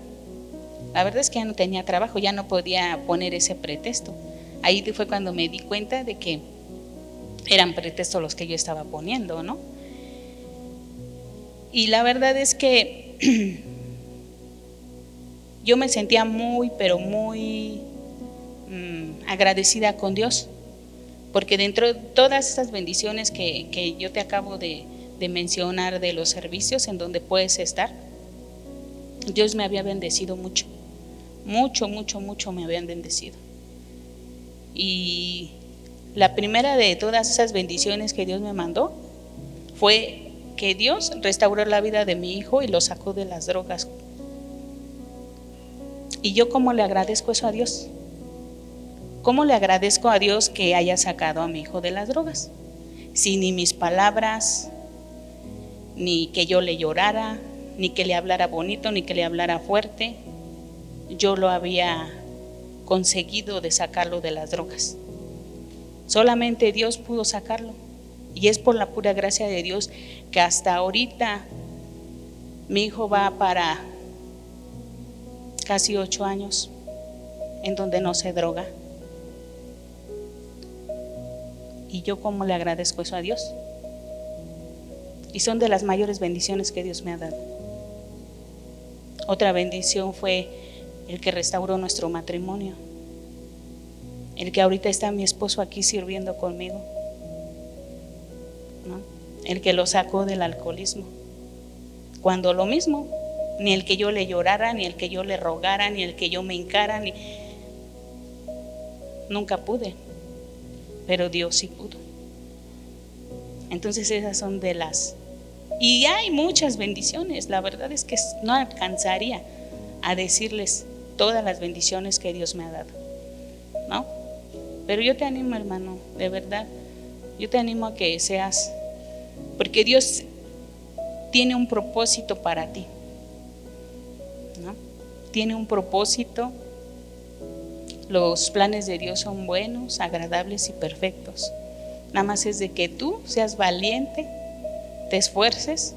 [SPEAKER 4] La verdad es que ya no tenía trabajo, ya no podía poner ese pretexto. Ahí fue cuando me di cuenta de que eran pretextos los que yo estaba poniendo, ¿no? Y la verdad es que [CLEARS THROAT] yo me sentía muy, pero muy mm, agradecida con Dios, porque dentro de todas estas bendiciones que, yo te acabo de mencionar de los servicios en donde puedes estar, Dios me había bendecido mucho, mucho, mucho, mucho me habían bendecido. Y la primera de todas esas bendiciones que Dios me mandó fue que Dios restauró la vida de mi hijo y lo sacó de las drogas. Y yo cómo le agradezco eso a Dios. ¿Cómo le agradezco a Dios que haya sacado a mi hijo de las drogas? Si ni mis palabras, ni que yo le llorara, ni que le hablara bonito, ni que le hablara fuerte, yo lo había conseguido de sacarlo de las drogas. Solamente Dios pudo sacarlo. Y es por la pura gracia de Dios que hasta ahorita mi hijo va para casi ocho años en donde no se droga. Y yo como le agradezco eso a Dios. Y son de las mayores bendiciones que Dios me ha dado. Otra bendición fue el que restauró nuestro matrimonio. El que ahorita está mi esposo aquí sirviendo conmigo el que lo sacó del alcoholismo. Cuando lo mismo, ni el que yo le llorara, ni el que yo le rogara, ni el que yo me encara, ni... Nunca pude, pero Dios sí pudo. Entonces esas son de las... Y hay muchas bendiciones, la verdad es que no alcanzaría a decirles todas las bendiciones que Dios me ha dado, ¿no? Pero yo te animo, hermano, de verdad, yo te animo a que seas porque Dios tiene un propósito para ti. ¿no? Tiene un propósito. Los planes de Dios son buenos, agradables y perfectos. Nada más es de que tú seas valiente, te esfuerces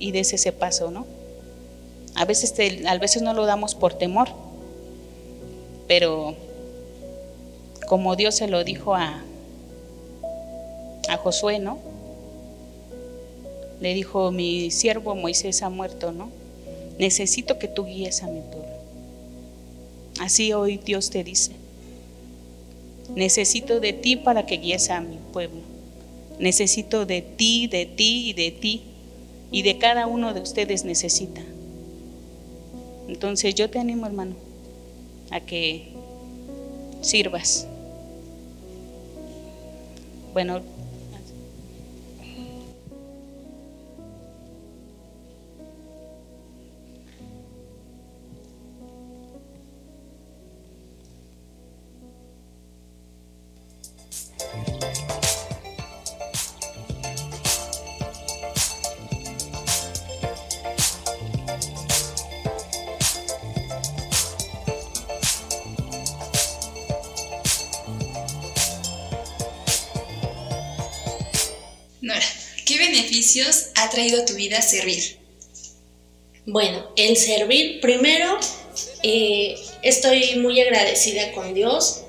[SPEAKER 4] y des ese paso, ¿no? A veces, a veces no lo damos por temor, pero como Dios se lo dijo a, a Josué, ¿no? le dijo, mi siervo Moisés ha muerto, ¿no? Necesito que tú guíes a mi pueblo. Así hoy Dios te dice, necesito de ti para que guíes a mi pueblo. Necesito de ti, de ti y de ti. Y de cada uno de ustedes necesita. Entonces yo te animo, hermano, a que sirvas. Bueno,
[SPEAKER 6] ha traído tu vida servir?
[SPEAKER 7] Bueno, el servir, primero, eh, estoy muy agradecida con Dios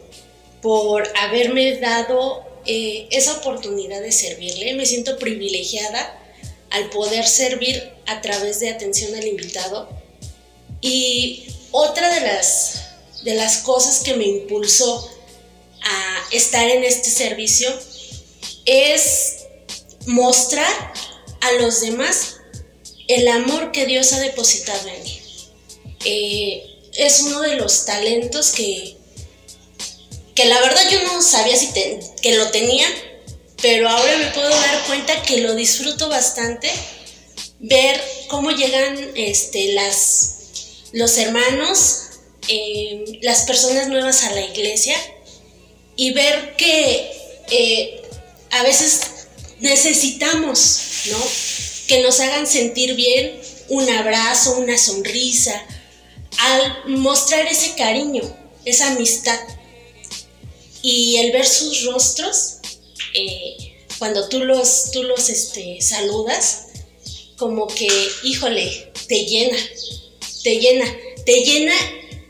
[SPEAKER 7] por haberme dado eh, esa oportunidad de servirle. Me siento privilegiada al poder servir a través de atención al invitado. Y otra de las, de las cosas que me impulsó a estar en este servicio es mostrar a los demás el amor que Dios ha depositado en mí. Eh, es uno de los talentos que, que la verdad yo no sabía si que lo tenía, pero ahora me puedo dar cuenta que lo disfruto bastante, ver cómo llegan este, las, los hermanos, eh, las personas nuevas a la iglesia y ver que eh, a veces necesitamos, ¿no? Que nos hagan sentir bien, un abrazo, una sonrisa, al mostrar ese cariño, esa amistad. Y el ver sus rostros, eh, cuando tú los, tú los este, saludas, como que, híjole, te llena, te llena, te llena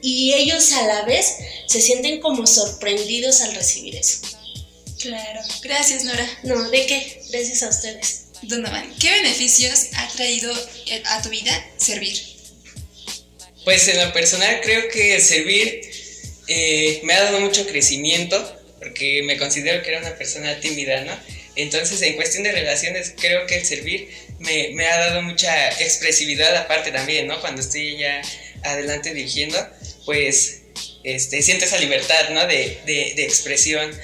[SPEAKER 7] y ellos a la vez se sienten como sorprendidos al recibir eso.
[SPEAKER 6] Claro. Gracias, Nora.
[SPEAKER 7] No, ¿de qué? Gracias a ustedes.
[SPEAKER 6] Donovan, ¿qué beneficios ha traído a tu vida servir?
[SPEAKER 8] Pues en lo personal creo que servir eh, me ha dado mucho crecimiento porque me considero que era una persona tímida, ¿no? Entonces en cuestión de relaciones creo que el servir me, me ha dado mucha expresividad aparte también, ¿no? Cuando estoy ya adelante dirigiendo, pues este, siento esa libertad, ¿no? De, de, de expresión.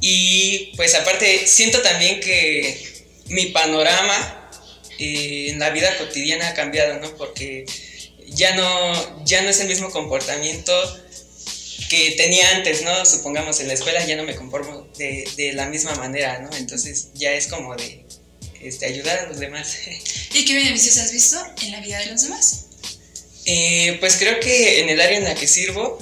[SPEAKER 8] Y pues aparte siento también que mi panorama eh, en la vida cotidiana ha cambiado, ¿no? Porque ya no, ya no es el mismo comportamiento que tenía antes, ¿no? Supongamos en la escuela ya no me conformo de, de la misma manera, ¿no? Entonces ya es como de este, ayudar a los demás. [LAUGHS]
[SPEAKER 6] ¿Y qué beneficios has visto en la vida de los demás?
[SPEAKER 8] Eh, pues creo que en el área en la que sirvo,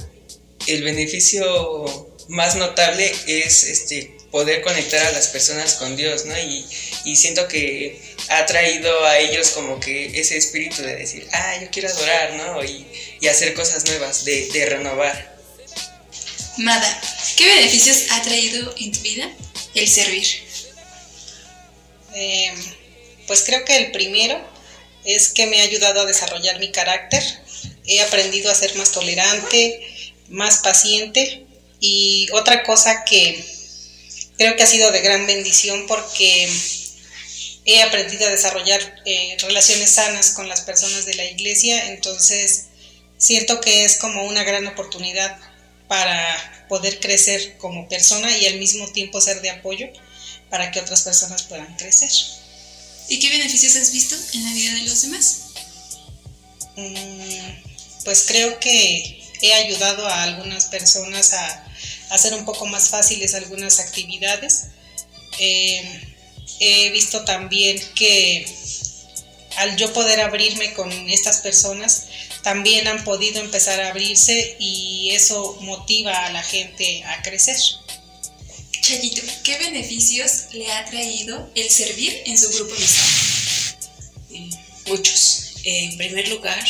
[SPEAKER 8] el beneficio más notable es este, poder conectar a las personas con Dios, ¿no? Y, y, siento que ha traído a ellos como que ese espíritu de decir, ah, yo quiero adorar, ¿no? Y, y hacer cosas nuevas, de, de, renovar.
[SPEAKER 6] Mada, ¿qué beneficios ha traído en tu vida el servir?
[SPEAKER 9] Eh, pues creo que el primero es que me ha ayudado a desarrollar mi carácter. He aprendido a ser más tolerante, más paciente. Y otra cosa que creo que ha sido de gran bendición porque he aprendido a desarrollar eh, relaciones sanas con las personas de la iglesia, entonces siento que es como una gran oportunidad para poder crecer como persona y al mismo tiempo ser de apoyo para que otras personas puedan crecer.
[SPEAKER 6] ¿Y qué beneficios has visto en la vida de los demás?
[SPEAKER 9] Mm, pues creo que he ayudado a algunas personas a hacer un poco más fáciles algunas actividades. Eh, he visto también que al yo poder abrirme con estas personas, también han podido empezar a abrirse y eso motiva a la gente a crecer.
[SPEAKER 6] Chayito, ¿qué beneficios le ha traído el servir en su grupo amistad?
[SPEAKER 10] Eh, muchos. Eh, en primer lugar,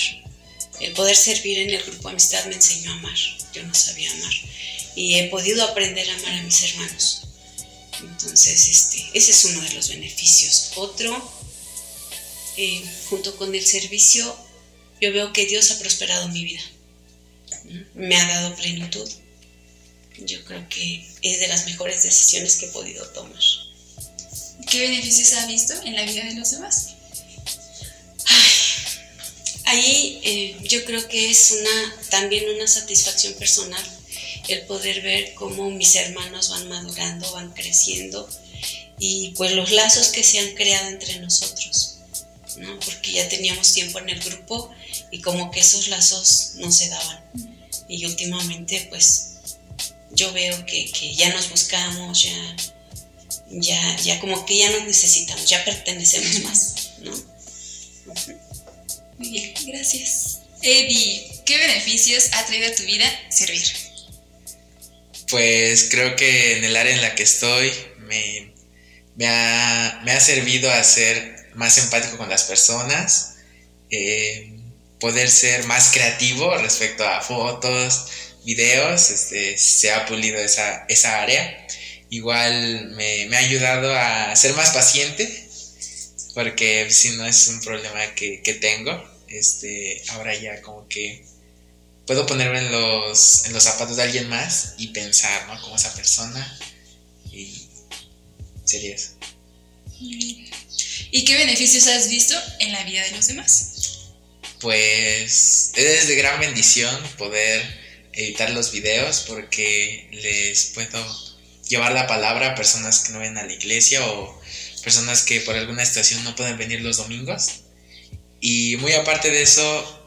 [SPEAKER 10] el poder servir en el grupo amistad me enseñó a amar. Yo no sabía amar y he podido aprender a amar a mis hermanos. Entonces, este, ese es uno de los beneficios. Otro, eh, junto con el servicio, yo veo que Dios ha prosperado mi vida. Me ha dado plenitud. Yo creo que es de las mejores decisiones que he podido tomar.
[SPEAKER 6] ¿Qué beneficios ha visto en la vida de los demás?
[SPEAKER 10] ahí eh, yo creo que es una, también una satisfacción personal el poder ver cómo mis hermanos van madurando, van creciendo y pues los lazos que se han creado entre nosotros, ¿no? Porque ya teníamos tiempo en el grupo y como que esos lazos no se daban. Y últimamente pues yo veo que, que ya nos buscamos, ya, ya, ya como que ya nos necesitamos, ya pertenecemos [LAUGHS] más, ¿no?
[SPEAKER 6] Muy bien, gracias. Eddie, ¿qué beneficios ha traído a tu vida servir?
[SPEAKER 11] Pues creo que en el área en la que estoy me, ha, me ha, servido a ser más empático con las personas, eh, poder ser más creativo respecto a fotos, videos, este, se ha pulido esa, esa área. Igual me, me, ha ayudado a ser más paciente, porque si no es un problema que, que tengo, este, ahora ya como que puedo ponerme en los, en los zapatos de alguien más y pensar, ¿no? Como esa persona. Y sería eso.
[SPEAKER 6] ¿Y qué beneficios has visto en la vida de los demás?
[SPEAKER 11] Pues es de gran bendición poder editar los videos porque les puedo llevar la palabra a personas que no ven a la iglesia o personas que por alguna situación no pueden venir los domingos. Y muy aparte de eso,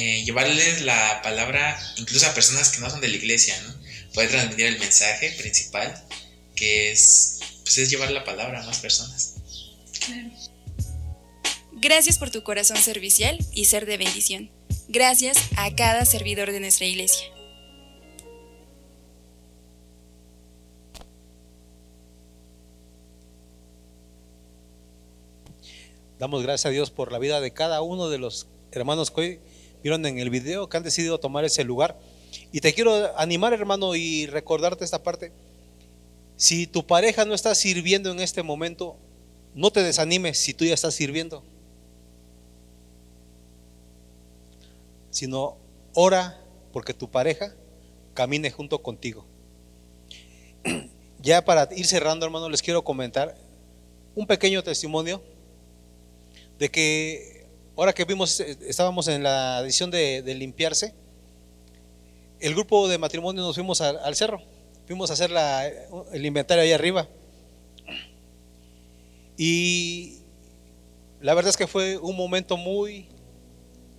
[SPEAKER 11] eh, llevarles la palabra incluso a personas que no son de la iglesia, ¿no? Poder transmitir el mensaje principal, que es, pues es llevar la palabra a más personas.
[SPEAKER 6] Claro. Gracias por tu corazón servicial y ser de bendición. Gracias a cada servidor de nuestra iglesia.
[SPEAKER 3] Damos gracias a Dios por la vida de cada uno de los
[SPEAKER 2] hermanos que hoy vieron en el video que han decidido tomar ese lugar. Y te quiero animar, hermano, y recordarte esta parte. Si tu pareja no está sirviendo en este momento, no te desanimes si tú ya estás sirviendo. Sino ora porque tu pareja camine junto contigo. [CLEARS THROAT] Ya para ir cerrando, hermano, les quiero comentar un pequeño testimonio de que ahora que vimos, estábamos en la edición de, limpiarse, el grupo de matrimonio nos fuimos al, cerro, fuimos a hacer el inventario ahí arriba. Y la verdad es que fue un momento muy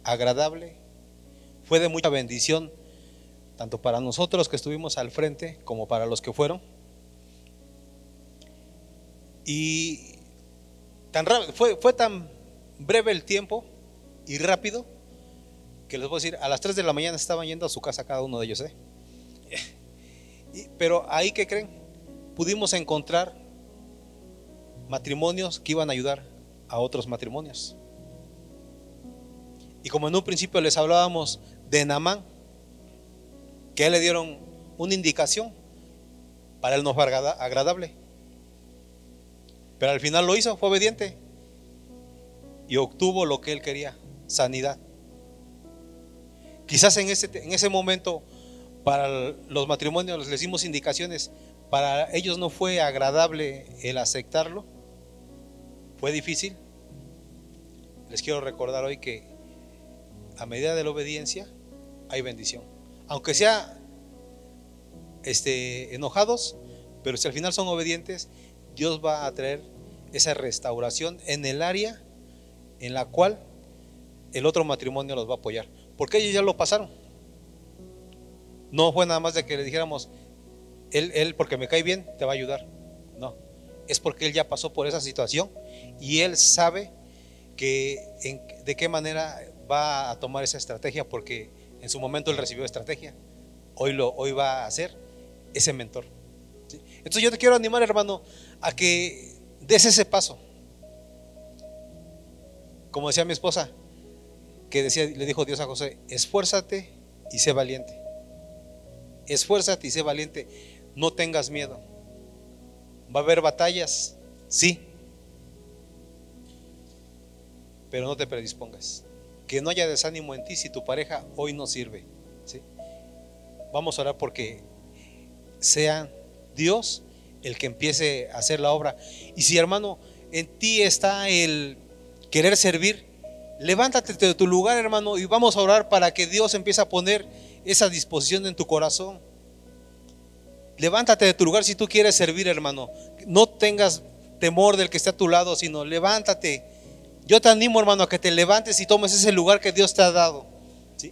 [SPEAKER 2] agradable, fue de mucha bendición, tanto para nosotros que estuvimos al frente como para los que fueron. Y tan fue, fue tan breve el tiempo y rápido que les voy a decir, a las 3 de la mañana estaban yendo a su casa cada uno de ellos. ¿eh? [LAUGHS] pero ahí que creen, pudimos encontrar matrimonios que iban a ayudar a otros matrimonios. Y como en un principio les hablábamos de Namán, que le dieron una indicación para él no fue agradable. Pero al final lo hizo, fue obediente y obtuvo lo que él quería, sanidad. Quizás en ese, en ese momento para los matrimonios les dimos indicaciones, para ellos no fue agradable el aceptarlo, fue difícil. Les quiero recordar hoy que a medida de la obediencia hay bendición. Aunque sea este, enojados, pero si al final son obedientes, Dios va a traer esa restauración en el área en la cual el otro matrimonio los va a apoyar. Porque ellos ya lo pasaron. No fue nada más de que le dijéramos, él, él porque me cae bien, te va a ayudar. No, es porque él ya pasó por esa situación y él sabe que de qué manera va a tomar esa estrategia porque en su momento él recibió estrategia. Hoy, lo, hoy va a ser ese mentor. Entonces yo te quiero animar, hermano, a que des ese paso. Como decía mi esposa, que decía, le dijo Dios a José, esfuérzate y sé valiente. Esfuérzate y sé valiente. No tengas miedo. Va a haber batallas, sí. Pero no te predispongas. Que no haya desánimo en ti si tu pareja hoy no sirve. ¿sí? Vamos a orar porque sea Dios el que empiece a hacer la obra. Y si hermano, en ti está el querer servir, levántate de tu lugar, hermano, y vamos a orar para que Dios empiece a poner esa disposición en tu corazón. Levántate de tu lugar si tú quieres servir, hermano. No tengas temor del que esté a tu lado, sino levántate. Yo te animo, hermano, a que te levantes y tomes ese lugar que Dios te ha dado. [CLEARS THROAT]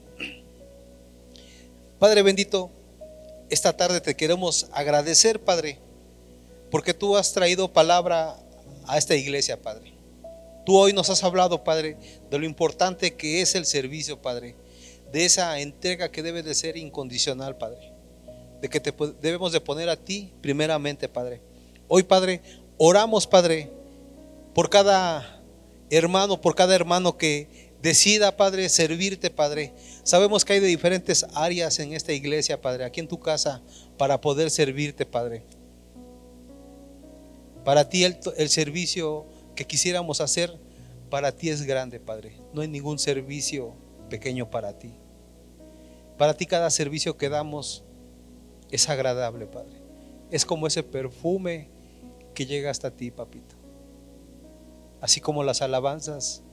[SPEAKER 2] Padre bendito, esta tarde te queremos agradecer, Padre, porque tú has traído palabra a esta iglesia, Padre. Tú hoy nos has hablado, Padre, de lo importante que es el servicio, Padre, de esa entrega que debe de ser incondicional, Padre, de que te debemos de poner a ti primeramente, Padre. Hoy, Padre, oramos, Padre, por cada hermano, por cada hermano que decida, Padre, servirte, Padre. Sabemos que hay de diferentes áreas en esta iglesia, Padre, aquí en tu casa, para poder servirte, Padre. Para ti el, el servicio que quisiéramos hacer para ti es grande, Padre. No hay ningún servicio pequeño para ti. Para ti cada servicio que damos es agradable, Padre. Es como ese perfume que llega hasta ti, papito. Así como las alabanzas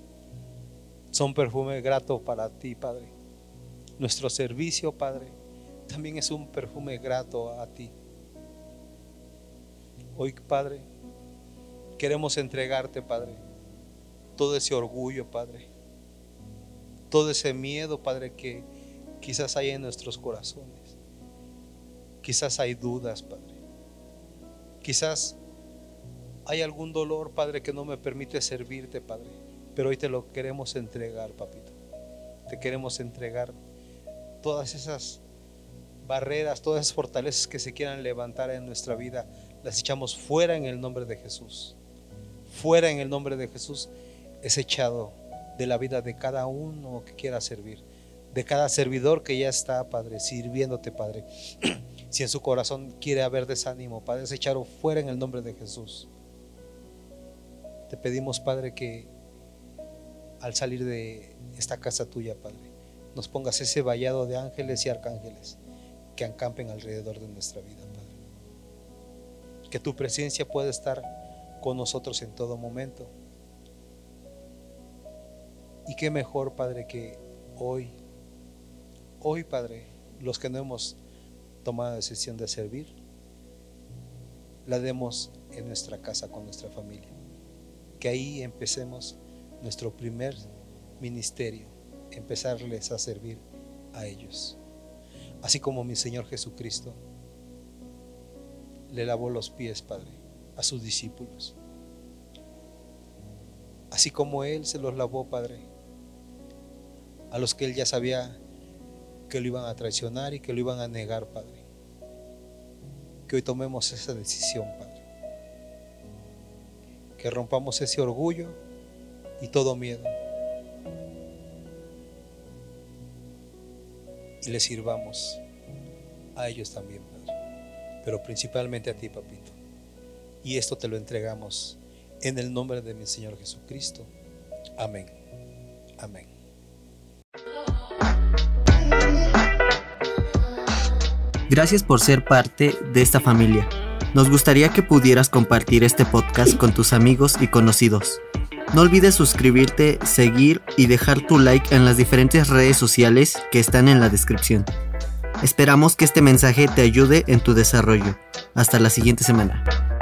[SPEAKER 2] son perfume grato para ti, Padre. Nuestro servicio, Padre, también es un perfume grato a ti. Hoy, Padre, Queremos entregarte, Padre, todo ese orgullo, Padre, todo ese miedo, Padre, que quizás hay en nuestros corazones. Quizás hay dudas, Padre. Quizás hay algún dolor, Padre, que no me permite servirte, Padre. Pero hoy te lo queremos entregar, papito. Te queremos entregar todas esas barreras, todas esas fortalezas que se quieran levantar en nuestra vida, las echamos fuera en el nombre de Jesús fuera en el nombre de Jesús es echado de la vida de cada uno que quiera servir, de cada servidor que ya está, Padre, sirviéndote, Padre. [CLEARS THROAT] si en su corazón quiere haber desánimo, Padre, es echarlo fuera en el nombre de Jesús. Te pedimos, Padre, que al salir de esta casa tuya, Padre, nos pongas ese vallado de ángeles y arcángeles que acampen alrededor de nuestra vida, Padre. Que tu presencia pueda estar con nosotros en todo momento. Y qué mejor, Padre, que hoy, hoy, Padre, los que no hemos tomado la decisión de servir, la demos en nuestra casa con nuestra familia. Que ahí empecemos nuestro primer ministerio, empezarles a servir a ellos. Así como mi Señor Jesucristo le lavó los pies, Padre, a sus discípulos. Así como Él se los lavó, Padre, a los que Él ya sabía que lo iban a traicionar y que lo iban a negar, Padre. Que hoy tomemos esa decisión, Padre. Que rompamos ese orgullo y todo miedo. Y le sirvamos a ellos también, Padre. Pero principalmente a ti, Papito. Y esto te lo entregamos en el nombre de mi Señor Jesucristo. Amén. Amén.
[SPEAKER 1] Gracias por ser parte de esta familia. Nos gustaría que pudieras compartir este podcast con tus amigos y conocidos. No olvides suscribirte, seguir y dejar tu like en las diferentes redes sociales que están en la descripción. Esperamos que este mensaje te ayude en tu desarrollo. Hasta la siguiente semana.